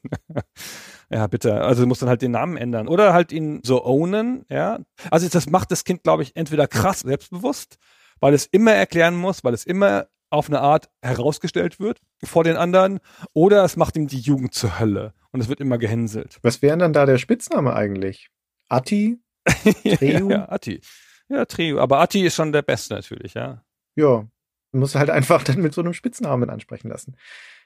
Ja, bitte. Also du musst dann halt den Namen ändern. Oder halt ihn so ownen, ja. Also das macht das Kind, glaube ich, entweder krass selbstbewusst, weil es immer erklären muss, weil es immer auf eine Art herausgestellt wird vor den anderen, oder es macht ihm die Jugend zur Hölle und es wird immer gehänselt. Was wäre dann da der Spitzname eigentlich? Atti? Treu? ja, Atti. Ja, Treu. Aber Atti ist schon der Beste natürlich, ja. Ja. Du musst halt einfach dann mit so einem Spitznamen ansprechen lassen.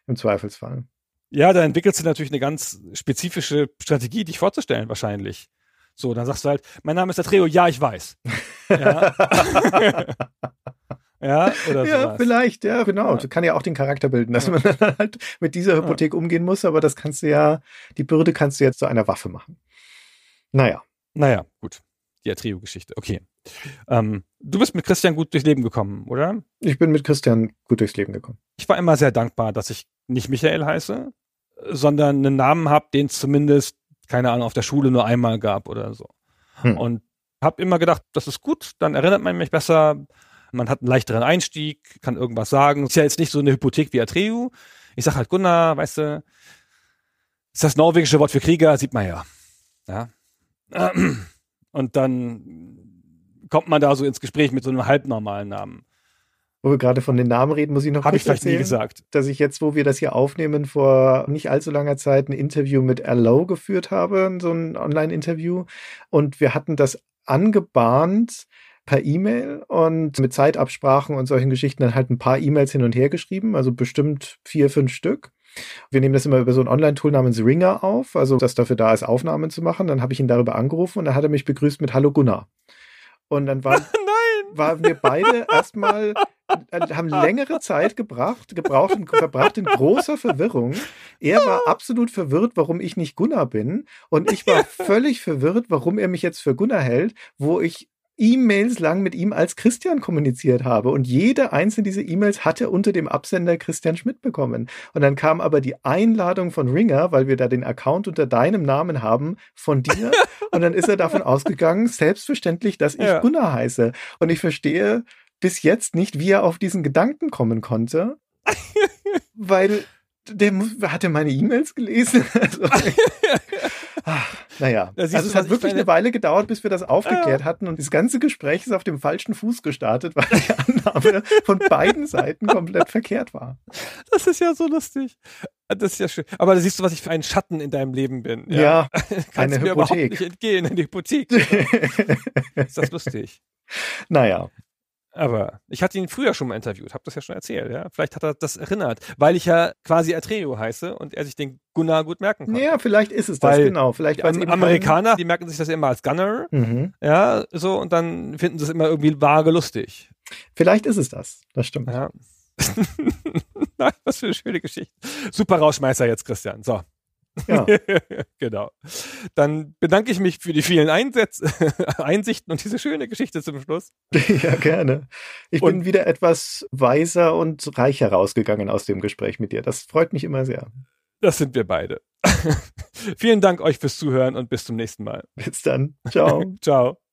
Im Zweifelsfall. Ja, da entwickelst du natürlich eine ganz spezifische Strategie, dich vorzustellen, wahrscheinlich. So, dann sagst du halt, mein Name ist der Treo, ja, ich weiß. Ja. Ja, oder ja, sowas. vielleicht, ja, genau. Ja. kann ja auch den Charakter bilden, dass ja. man dann halt mit dieser Hypothek ja. umgehen muss, aber das kannst du ja, die Bürde kannst du jetzt zu einer Waffe machen. Naja. Naja, gut. Die Atrio-Geschichte, okay. Ähm, du bist mit Christian gut durchs Leben gekommen, oder? Ich bin mit Christian gut durchs Leben gekommen. Ich war immer sehr dankbar, dass ich nicht Michael heiße, sondern einen Namen habe, den es zumindest, keine Ahnung, auf der Schule nur einmal gab oder so. Hm. Und habe immer gedacht, das ist gut, dann erinnert man mich besser man hat einen leichteren Einstieg, kann irgendwas sagen. Ist ja jetzt nicht so eine Hypothek wie Atreu. Ich sag halt Gunnar, weißt du, ist das norwegische Wort für Krieger, sieht man ja. Ja. Und dann kommt man da so ins Gespräch mit so einem halbnormalen Namen. Wo wir gerade von den Namen reden, muss ich noch Hab kurz ich vielleicht erzählen, nie gesagt. dass ich jetzt, wo wir das hier aufnehmen, vor nicht allzu langer Zeit ein Interview mit Allo geführt habe, so ein Online-Interview. Und wir hatten das angebahnt, per E-Mail und mit Zeitabsprachen und solchen Geschichten dann halt ein paar E-Mails hin und her geschrieben, also bestimmt vier, fünf Stück. Wir nehmen das immer über so ein Online-Tool namens Ringer auf, also das dafür da ist, Aufnahmen zu machen. Dann habe ich ihn darüber angerufen und dann hat er mich begrüßt mit Hallo Gunnar. Und dann war, waren wir beide erstmal, äh, haben längere Zeit gebracht, gebraucht und verbracht in großer Verwirrung. Er war absolut verwirrt, warum ich nicht Gunnar bin. Und ich war völlig verwirrt, warum er mich jetzt für Gunnar hält, wo ich E-Mails lang mit ihm als Christian kommuniziert habe. Und jede einzelne dieser E-Mails hatte unter dem Absender Christian Schmidt bekommen. Und dann kam aber die Einladung von Ringer, weil wir da den Account unter deinem Namen haben, von dir. Und dann ist er davon ausgegangen, selbstverständlich, dass ich ja. Gunnar heiße. Und ich verstehe bis jetzt nicht, wie er auf diesen Gedanken kommen konnte. weil der hat ja meine E-Mails gelesen. Also, naja, also es hat wirklich eine Weile gedauert, bis wir das aufgeklärt ja. hatten und das ganze Gespräch ist auf dem falschen Fuß gestartet, weil die Annahme von beiden Seiten komplett verkehrt war. Das ist ja so lustig. Das ist ja schön. Aber da siehst du, was ich für ein Schatten in deinem Leben bin. Ja, ja eine mir Hypothek. nicht entgehen, eine Hypothek. ist das lustig? Naja. Aber ich hatte ihn früher schon mal interviewt, habe das ja schon erzählt, ja. Vielleicht hat er das erinnert, weil ich ja quasi Atreo heiße und er sich den Gunnar gut merken kann. Ja, vielleicht ist es das, weil genau. Vielleicht die Amerikaner, die merken sich das immer als Gunner, mhm. ja, so, und dann finden sie es immer irgendwie vage lustig. Vielleicht ist es das, das stimmt. Ja. Was für eine schöne Geschichte. Super Rauschmeißer jetzt, Christian. So. Ja. genau. Dann bedanke ich mich für die vielen Einsätze, Einsichten und diese schöne Geschichte zum Schluss. ja, gerne. Ich und bin wieder etwas weiser und reicher rausgegangen aus dem Gespräch mit dir. Das freut mich immer sehr. Das sind wir beide. Vielen Dank euch fürs Zuhören und bis zum nächsten Mal. Bis dann. Ciao. Ciao.